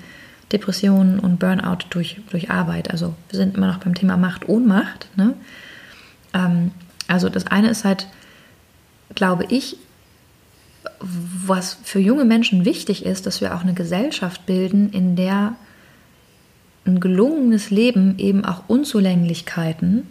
Depressionen und Burnout durch, durch Arbeit. Also wir sind immer noch beim Thema Macht, Ohnmacht. Ne? Ähm, also das eine ist halt, glaube ich, was für junge Menschen wichtig ist, dass wir auch eine Gesellschaft bilden, in der ein gelungenes Leben eben auch Unzulänglichkeiten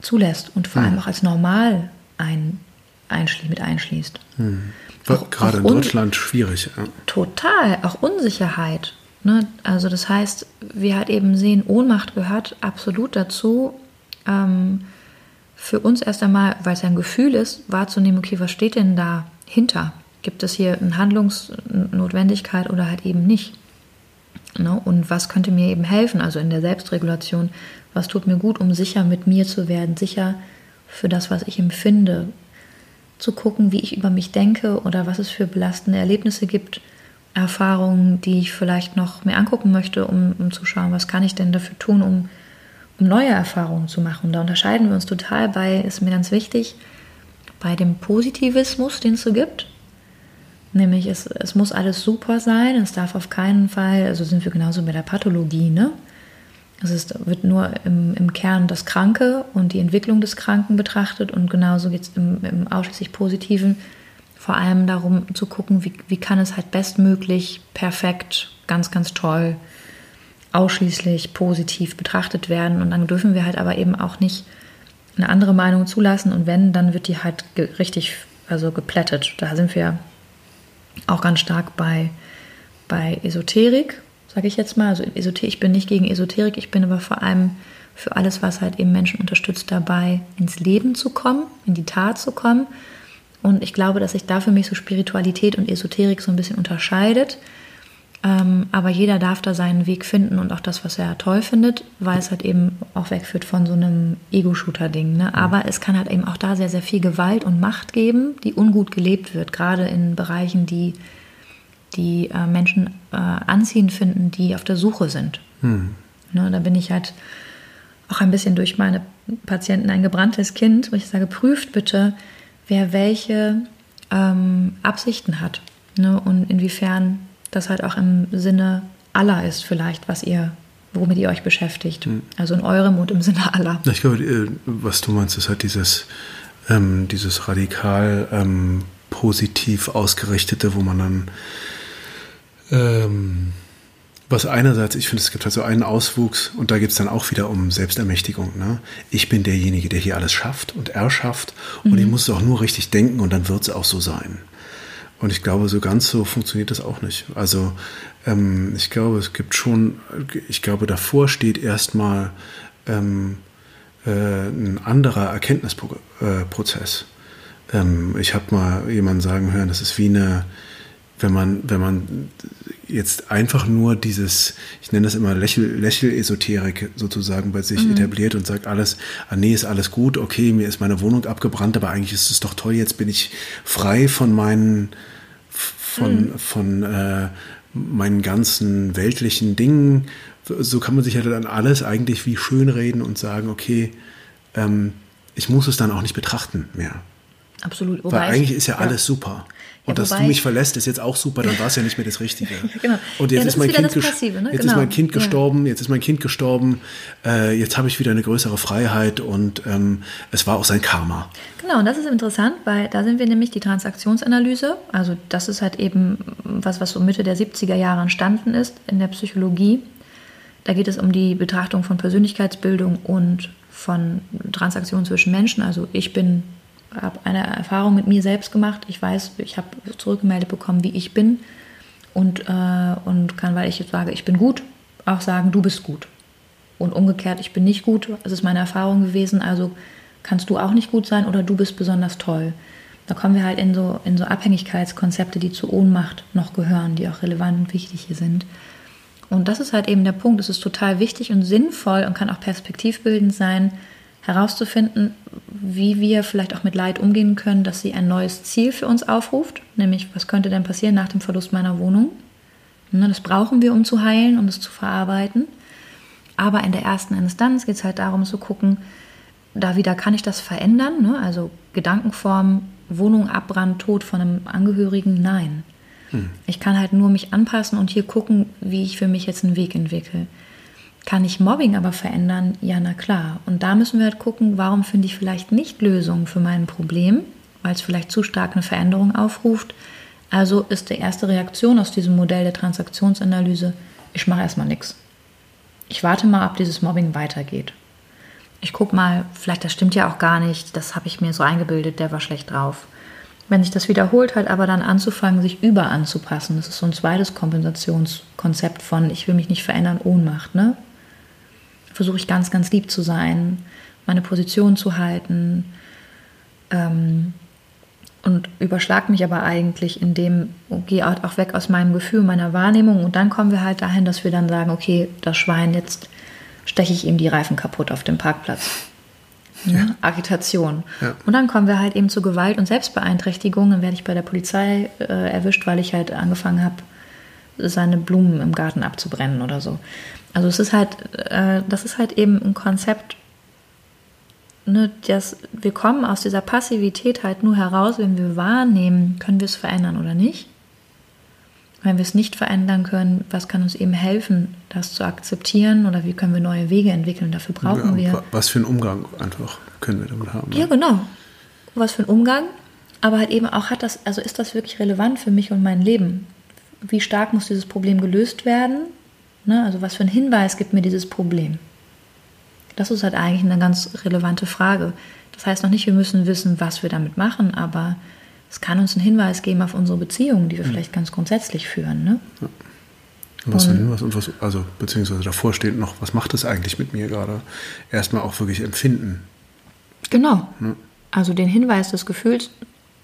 zulässt und vor allem hm. auch als normal ein, einschli mit einschließt. Hm. Auch, Gerade auch in Deutschland schwierig. Ja. Total, auch Unsicherheit. Ne? Also das heißt, wir halt eben sehen, Ohnmacht gehört absolut dazu. Ähm, für uns erst einmal, weil es ein Gefühl ist, wahrzunehmen, okay, was steht denn dahinter? Gibt es hier eine Handlungsnotwendigkeit oder halt eben nicht? Ne? Und was könnte mir eben helfen, also in der Selbstregulation? Was tut mir gut, um sicher mit mir zu werden, sicher für das, was ich empfinde? Zu gucken, wie ich über mich denke oder was es für belastende Erlebnisse gibt, Erfahrungen, die ich vielleicht noch mehr angucken möchte, um, um zu schauen, was kann ich denn dafür tun, um um neue Erfahrungen zu machen. Da unterscheiden wir uns total bei, ist mir ganz wichtig, bei dem Positivismus, den es so gibt. Nämlich, es, es muss alles super sein, es darf auf keinen Fall, also sind wir genauso bei der Pathologie, ne? Es ist, wird nur im, im Kern das Kranke und die Entwicklung des Kranken betrachtet und genauso geht es im, im ausschließlich Positiven vor allem darum zu gucken, wie, wie kann es halt bestmöglich, perfekt, ganz, ganz toll ausschließlich positiv betrachtet werden. Und dann dürfen wir halt aber eben auch nicht eine andere Meinung zulassen und wenn, dann wird die halt richtig also geplättet. Da sind wir auch ganz stark bei, bei Esoterik, sage ich jetzt mal. Also Esoterik, ich bin nicht gegen Esoterik, ich bin aber vor allem für alles, was halt eben Menschen unterstützt, dabei ins Leben zu kommen, in die Tat zu kommen. Und ich glaube, dass sich da für mich so Spiritualität und Esoterik so ein bisschen unterscheidet. Ähm, aber jeder darf da seinen Weg finden und auch das, was er toll findet, weil es halt eben auch wegführt von so einem Ego-Shooter-Ding. Ne? Aber es kann halt eben auch da sehr, sehr viel Gewalt und Macht geben, die ungut gelebt wird, gerade in Bereichen, die die äh, Menschen äh, anziehend finden, die auf der Suche sind. Hm. Ne, da bin ich halt auch ein bisschen durch meine Patienten ein gebranntes Kind, wo ich sage, prüft bitte, wer welche ähm, Absichten hat ne? und inwiefern das halt auch im Sinne aller ist vielleicht, was ihr, womit ihr euch beschäftigt. Mhm. Also in eurem und im Sinne aller. Ich glaube, äh, was du meinst, ist halt dieses, ähm, dieses radikal ähm, positiv ausgerichtete, wo man dann ähm, was einerseits, ich finde, es gibt halt so einen Auswuchs und da geht es dann auch wieder um Selbstermächtigung. Ne? Ich bin derjenige, der hier alles schafft und erschafft mhm. und ich muss es auch nur richtig denken und dann wird es auch so sein. Und ich glaube, so ganz so funktioniert das auch nicht. Also ähm, ich glaube, es gibt schon, ich glaube, davor steht erstmal ähm, äh, ein anderer Erkenntnisprozess. Ähm, ich habe mal jemanden sagen hören, das ist wie eine, wenn man, wenn man jetzt einfach nur dieses, ich nenne das immer Lächel, Lächel-Esoterik sozusagen bei sich mhm. etabliert und sagt alles, ah nee, ist alles gut, okay, mir ist meine Wohnung abgebrannt, aber eigentlich ist es doch toll, jetzt bin ich frei von meinen, von, mhm. von äh, meinen ganzen weltlichen Dingen. So kann man sich ja dann alles eigentlich wie schönreden und sagen, okay, ähm, ich muss es dann auch nicht betrachten mehr. Absolut. Wobei Weil eigentlich ist ja, ja. alles super. Und ja, dass du mich verlässt, ist jetzt auch super, dann war es ja nicht mehr das Richtige. genau. Und jetzt, ja, ist, mein kind Passive, ne? jetzt genau. ist mein Kind gestorben, jetzt ist mein Kind gestorben, äh, jetzt habe ich wieder eine größere Freiheit und ähm, es war auch sein Karma. Genau, und das ist interessant, weil da sind wir nämlich die Transaktionsanalyse, also das ist halt eben was, was so Mitte der 70er Jahre entstanden ist in der Psychologie. Da geht es um die Betrachtung von Persönlichkeitsbildung und von Transaktionen zwischen Menschen. Also ich bin habe eine Erfahrung mit mir selbst gemacht. Ich weiß, ich habe zurückgemeldet bekommen, wie ich bin und, äh, und kann, weil ich jetzt sage, ich bin gut, auch sagen, du bist gut. Und umgekehrt, ich bin nicht gut, das ist meine Erfahrung gewesen, also kannst du auch nicht gut sein oder du bist besonders toll. Da kommen wir halt in so, in so Abhängigkeitskonzepte, die zur Ohnmacht noch gehören, die auch relevant und wichtig hier sind. Und das ist halt eben der Punkt. Es ist total wichtig und sinnvoll und kann auch perspektivbildend sein, herauszufinden, wie wir vielleicht auch mit Leid umgehen können, dass sie ein neues Ziel für uns aufruft, nämlich was könnte denn passieren nach dem Verlust meiner Wohnung. Ne, das brauchen wir, um zu heilen, um es zu verarbeiten. Aber in der ersten Instanz geht es halt darum zu gucken, da wieder kann ich das verändern, ne? also Gedankenform, Wohnung, Abbrand, Tod von einem Angehörigen, nein. Hm. Ich kann halt nur mich anpassen und hier gucken, wie ich für mich jetzt einen Weg entwickle. Kann ich Mobbing aber verändern? Ja, na klar. Und da müssen wir halt gucken, warum finde ich vielleicht nicht Lösungen für mein Problem, weil es vielleicht zu stark eine Veränderung aufruft. Also ist die erste Reaktion aus diesem Modell der Transaktionsanalyse, ich mache erstmal nichts. Ich warte mal, ob dieses Mobbing weitergeht. Ich gucke mal, vielleicht das stimmt ja auch gar nicht, das habe ich mir so eingebildet, der war schlecht drauf. Wenn sich das wiederholt, halt aber dann anzufangen, sich über anzupassen. Das ist so ein zweites Kompensationskonzept von, ich will mich nicht verändern, Ohnmacht. Ne? Versuche ich ganz, ganz lieb zu sein, meine Position zu halten ähm, und überschlag mich aber eigentlich in dem, gehe auch weg aus meinem Gefühl, meiner Wahrnehmung und dann kommen wir halt dahin, dass wir dann sagen, okay, das Schwein, jetzt steche ich ihm die Reifen kaputt auf dem Parkplatz. Ja. Ne? Agitation. Ja. Und dann kommen wir halt eben zu Gewalt und Selbstbeeinträchtigung. Dann werde ich bei der Polizei äh, erwischt, weil ich halt angefangen habe, seine Blumen im Garten abzubrennen oder so. Also es ist halt, äh, das ist halt eben ein Konzept, ne, das, wir kommen aus dieser Passivität halt nur heraus, wenn wir wahrnehmen, können wir es verändern oder nicht. Wenn wir es nicht verändern können, was kann uns eben helfen, das zu akzeptieren oder wie können wir neue Wege entwickeln? Dafür brauchen ja, wir. Was für einen Umgang einfach können wir damit haben? Ne? Ja, genau. Was für einen Umgang, aber halt eben auch hat das, also ist das wirklich relevant für mich und mein Leben? Wie stark muss dieses Problem gelöst werden? Ne? Also was für einen Hinweis gibt mir dieses Problem? Das ist halt eigentlich eine ganz relevante Frage. Das heißt noch nicht, wir müssen wissen, was wir damit machen, aber es kann uns einen Hinweis geben auf unsere Beziehungen, die wir mhm. vielleicht ganz grundsätzlich führen. Ne? Ja. Was für ein Hinweis und was, also beziehungsweise davor steht noch, was macht es eigentlich mit mir gerade? Erstmal auch wirklich empfinden. Genau. Ne? Also den Hinweis des Gefühls,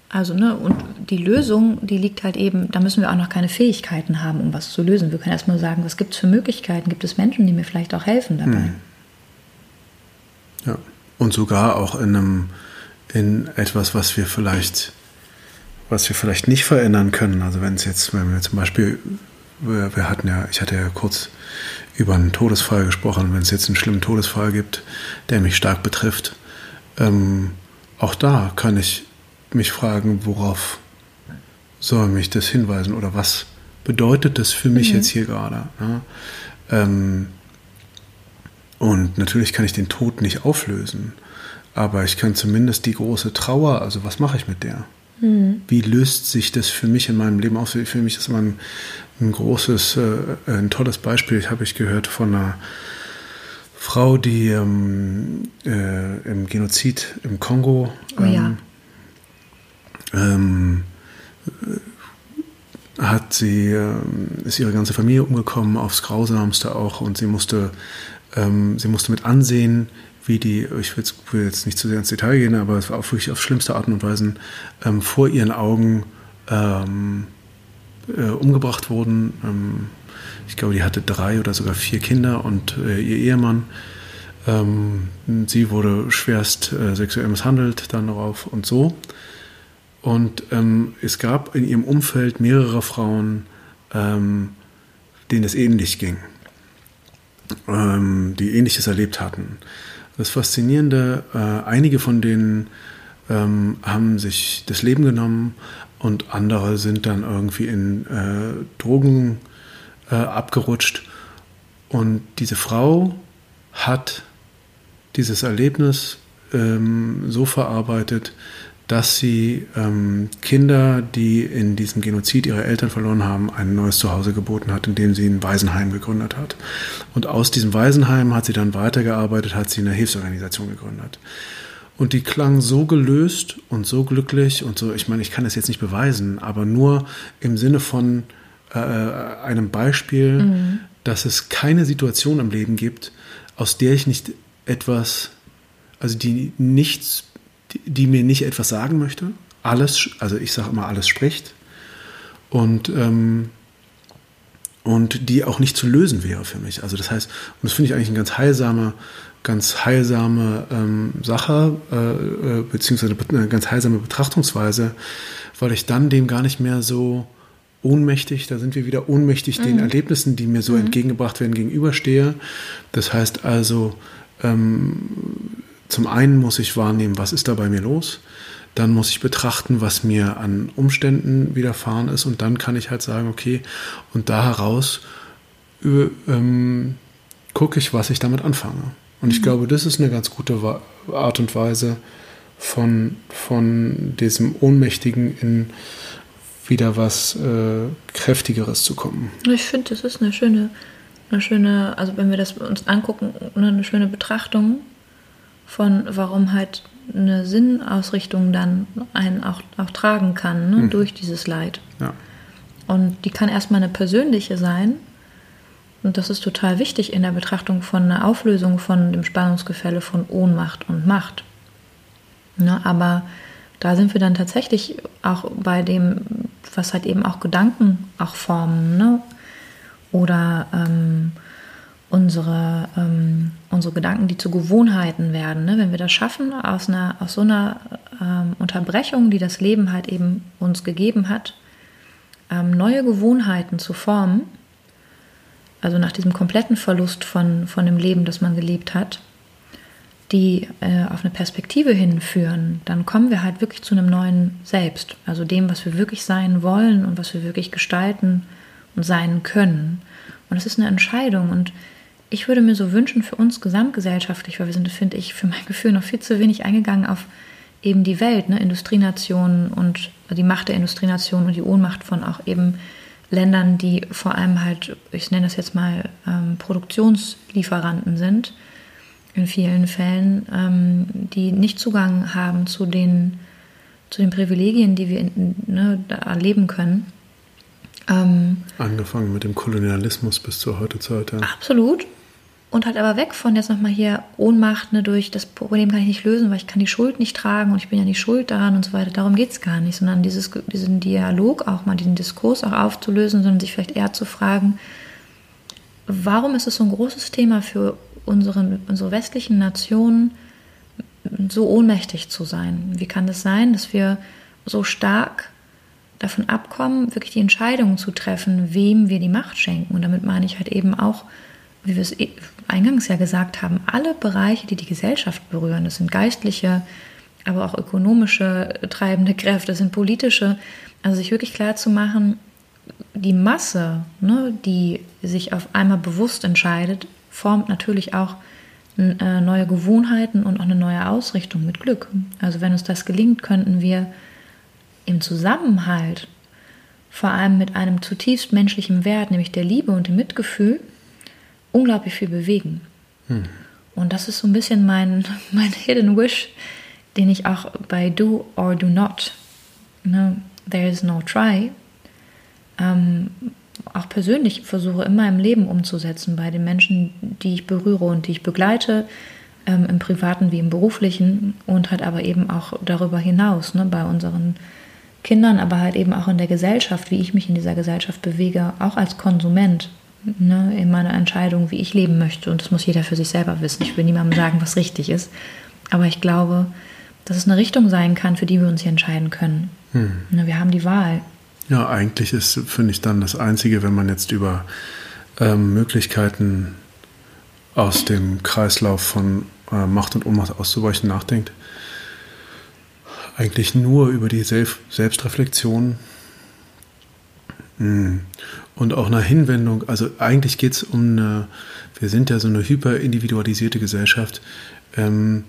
also ne, und die Lösung, die liegt halt eben, da müssen wir auch noch keine Fähigkeiten haben, um was zu lösen. Wir können erstmal sagen, was gibt es für Möglichkeiten? Gibt es Menschen, die mir vielleicht auch helfen dabei? Hm. Ja. Und sogar auch in einem, in etwas, was wir vielleicht, was wir vielleicht nicht verändern können. Also wenn es jetzt, wenn wir zum Beispiel, wir, wir hatten ja, ich hatte ja kurz über einen Todesfall gesprochen, wenn es jetzt einen schlimmen Todesfall gibt, der mich stark betrifft, ähm, auch da kann ich mich fragen, worauf soll mich das hinweisen oder was bedeutet das für mich mhm. jetzt hier gerade? Ne? Ähm, und natürlich kann ich den Tod nicht auflösen, aber ich kann zumindest die große Trauer, also was mache ich mit der? Mhm. Wie löst sich das für mich in meinem Leben auf? Für mich ist immer ein, ein großes, äh, ein tolles Beispiel, habe ich gehört von einer Frau, die ähm, äh, im Genozid im Kongo oh, ja. Ähm, äh, hat sie, äh, ist ihre ganze Familie umgekommen, aufs Grausamste auch, und sie musste, ähm, sie musste mit ansehen, wie die, ich will jetzt, will jetzt, nicht zu sehr ins Detail gehen, aber es war auch wirklich auf schlimmste Art und Weise ähm, vor ihren Augen ähm, äh, umgebracht wurden ähm, ich glaube, die hatte drei oder sogar vier Kinder und äh, ihr Ehemann. Ähm, sie wurde schwerst äh, sexuell misshandelt dann darauf und so. Und ähm, es gab in ihrem Umfeld mehrere Frauen, ähm, denen es ähnlich ging, ähm, die Ähnliches erlebt hatten. Das Faszinierende, äh, einige von denen ähm, haben sich das Leben genommen und andere sind dann irgendwie in äh, Drogen äh, abgerutscht. Und diese Frau hat dieses Erlebnis ähm, so verarbeitet, dass sie ähm, Kinder, die in diesem Genozid ihre Eltern verloren haben, ein neues Zuhause geboten hat, indem sie ein Waisenheim gegründet hat. Und aus diesem Waisenheim hat sie dann weitergearbeitet, hat sie eine Hilfsorganisation gegründet. Und die klang so gelöst und so glücklich und so, ich meine, ich kann das jetzt nicht beweisen, aber nur im Sinne von, äh, einem Beispiel, mhm. dass es keine Situation im Leben gibt, aus der ich nicht etwas, also die nichts, die, die mir nicht etwas sagen möchte. Alles, also ich sage immer, alles spricht. Und, ähm, und die auch nicht zu lösen wäre für mich. Also das heißt, und das finde ich eigentlich eine ganz heilsame, ganz heilsame ähm, Sache, äh, äh beziehungsweise eine ganz heilsame Betrachtungsweise, weil ich dann dem gar nicht mehr so ohnmächtig, da sind wir wieder ohnmächtig mhm. den Erlebnissen, die mir so mhm. entgegengebracht werden, gegenüberstehe. Das heißt also, ähm, zum einen muss ich wahrnehmen, was ist da bei mir los. Dann muss ich betrachten, was mir an Umständen widerfahren ist. Und dann kann ich halt sagen, okay, und da heraus ähm, gucke ich, was ich damit anfange. Und ich mhm. glaube, das ist eine ganz gute Art und Weise von, von diesem Ohnmächtigen in wieder was äh, Kräftigeres zu kommen. Ich finde, das ist eine schöne, eine schöne, also wenn wir das uns angucken, eine schöne Betrachtung von, warum halt eine Sinnausrichtung dann einen auch, auch tragen kann, ne, mhm. durch dieses Leid. Ja. Und die kann erstmal eine persönliche sein. Und das ist total wichtig in der Betrachtung von einer Auflösung von dem Spannungsgefälle von Ohnmacht und Macht. Ne, aber da sind wir dann tatsächlich auch bei dem, was halt eben auch Gedanken auch formen, ne? Oder ähm, unsere, ähm, unsere Gedanken, die zu Gewohnheiten werden. Ne? Wenn wir das schaffen, aus, einer, aus so einer ähm, Unterbrechung, die das Leben halt eben uns gegeben hat, ähm, neue Gewohnheiten zu formen, also nach diesem kompletten Verlust von, von dem Leben, das man gelebt hat, die äh, auf eine Perspektive hinführen, dann kommen wir halt wirklich zu einem neuen Selbst, also dem, was wir wirklich sein wollen und was wir wirklich gestalten und sein können. Und es ist eine Entscheidung und ich würde mir so wünschen für uns gesamtgesellschaftlich, weil wir sind, finde ich, für mein Gefühl noch viel zu wenig eingegangen auf eben die Welt, ne? Industrienationen und die Macht der Industrienationen und die Ohnmacht von auch eben Ländern, die vor allem halt, ich nenne das jetzt mal ähm, Produktionslieferanten sind, in vielen Fällen, ähm, die nicht Zugang haben zu den, zu den Privilegien, die wir ne, erleben können. Ähm, Angefangen mit dem Kolonialismus bis zur Heutezeit. Ja. Absolut. Und halt aber weg von jetzt nochmal hier Ohnmacht, ne, durch das Problem kann ich nicht lösen, weil ich kann die Schuld nicht tragen und ich bin ja nicht schuld daran und so weiter. Darum geht es gar nicht, sondern dieses, diesen Dialog auch mal, diesen Diskurs auch aufzulösen, sondern sich vielleicht eher zu fragen, warum ist es so ein großes Thema für unsere, unsere westlichen Nationen, so ohnmächtig zu sein? Wie kann das sein, dass wir so stark davon abkommen, wirklich die Entscheidungen zu treffen, wem wir die Macht schenken? Und damit meine ich halt eben auch, wie wir es eh eingangs ja gesagt haben, alle Bereiche, die die Gesellschaft berühren, das sind geistliche, aber auch ökonomische treibende Kräfte, das sind politische, also sich wirklich klar zu machen, die Masse, ne, die sich auf einmal bewusst entscheidet, formt natürlich auch äh, neue Gewohnheiten und auch eine neue Ausrichtung mit Glück. Also wenn uns das gelingt, könnten wir im Zusammenhalt, vor allem mit einem zutiefst menschlichen Wert, nämlich der Liebe und dem Mitgefühl, unglaublich viel bewegen. Hm. Und das ist so ein bisschen mein, mein Hidden Wish, den ich auch bei Do or Do Not, ne, There is no try, ähm, auch persönlich versuche in meinem Leben umzusetzen bei den Menschen, die ich berühre und die ich begleite, ähm, im privaten wie im beruflichen und halt aber eben auch darüber hinaus, ne, bei unseren Kindern, aber halt eben auch in der Gesellschaft, wie ich mich in dieser Gesellschaft bewege, auch als Konsument ne, in meiner Entscheidung, wie ich leben möchte. Und das muss jeder für sich selber wissen. Ich will niemandem sagen, was richtig ist. Aber ich glaube, dass es eine Richtung sein kann, für die wir uns hier entscheiden können. Hm. Ne, wir haben die Wahl. Ja, eigentlich ist, finde ich, dann das Einzige, wenn man jetzt über ähm, Möglichkeiten aus dem Kreislauf von äh, Macht und Ohnmacht auszubrechen nachdenkt, eigentlich nur über die Self Selbstreflexion hm. Und auch eine Hinwendung, also eigentlich geht es um eine, wir sind ja so eine hyperindividualisierte Gesellschaft, ähm,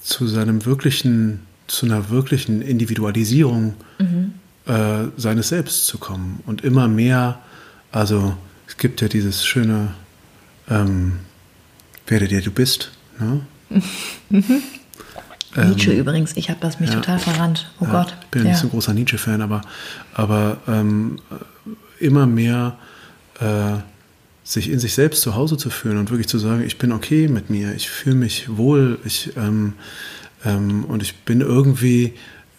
zu seinem wirklichen, zu einer wirklichen Individualisierung mhm. äh, seines Selbst zu kommen. Und immer mehr, also es gibt ja dieses schöne ähm, Werde der du bist. Ne? Mhm. Nietzsche ähm, übrigens, ich habe das mich ja, total verrannt. Oh ja, Gott. Ich bin ja nicht so ein großer Nietzsche-Fan, aber, aber ähm, immer mehr äh, sich in sich selbst zu Hause zu fühlen und wirklich zu sagen, ich bin okay mit mir, ich fühle mich wohl, ich, ähm, ähm, und ich bin irgendwie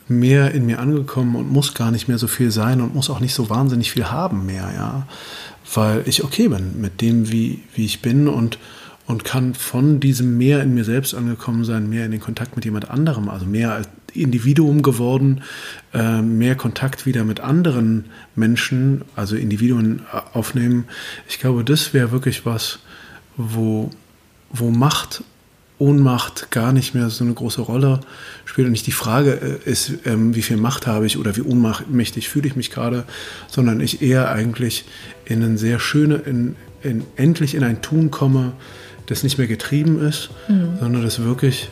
mehr in mir angekommen und muss gar nicht mehr so viel sein und muss auch nicht so wahnsinnig viel haben mehr, ja, weil ich okay bin mit dem, wie, wie ich bin und und kann von diesem mehr in mir selbst angekommen sein, mehr in den Kontakt mit jemand anderem, also mehr als Individuum geworden, äh, mehr Kontakt wieder mit anderen Menschen, also Individuen äh, aufnehmen. Ich glaube, das wäre wirklich was, wo, wo Macht, Ohnmacht gar nicht mehr so eine große Rolle spielt und nicht die Frage äh, ist, ähm, wie viel Macht habe ich oder wie ohnmächtig fühle ich mich gerade, sondern ich eher eigentlich in ein sehr schöne, in, in, endlich in ein Tun komme, das nicht mehr getrieben ist, mhm. sondern das wirklich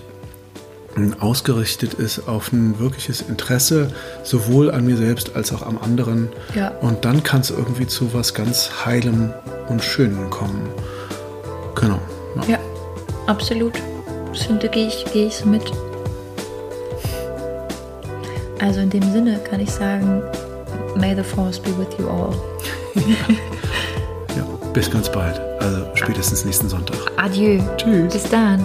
ausgerichtet ist auf ein wirkliches Interesse, sowohl an mir selbst als auch am anderen. Ja. Und dann kann es irgendwie zu was ganz Heilem und Schönem kommen. Genau. Ja, ja absolut. Finde gehe ich, gehe ich mit. Also in dem Sinne kann ich sagen, may the force be with you all. ja, bis ganz bald. Also spätestens nächsten Sonntag. Adieu. Tschüss. Bis dann.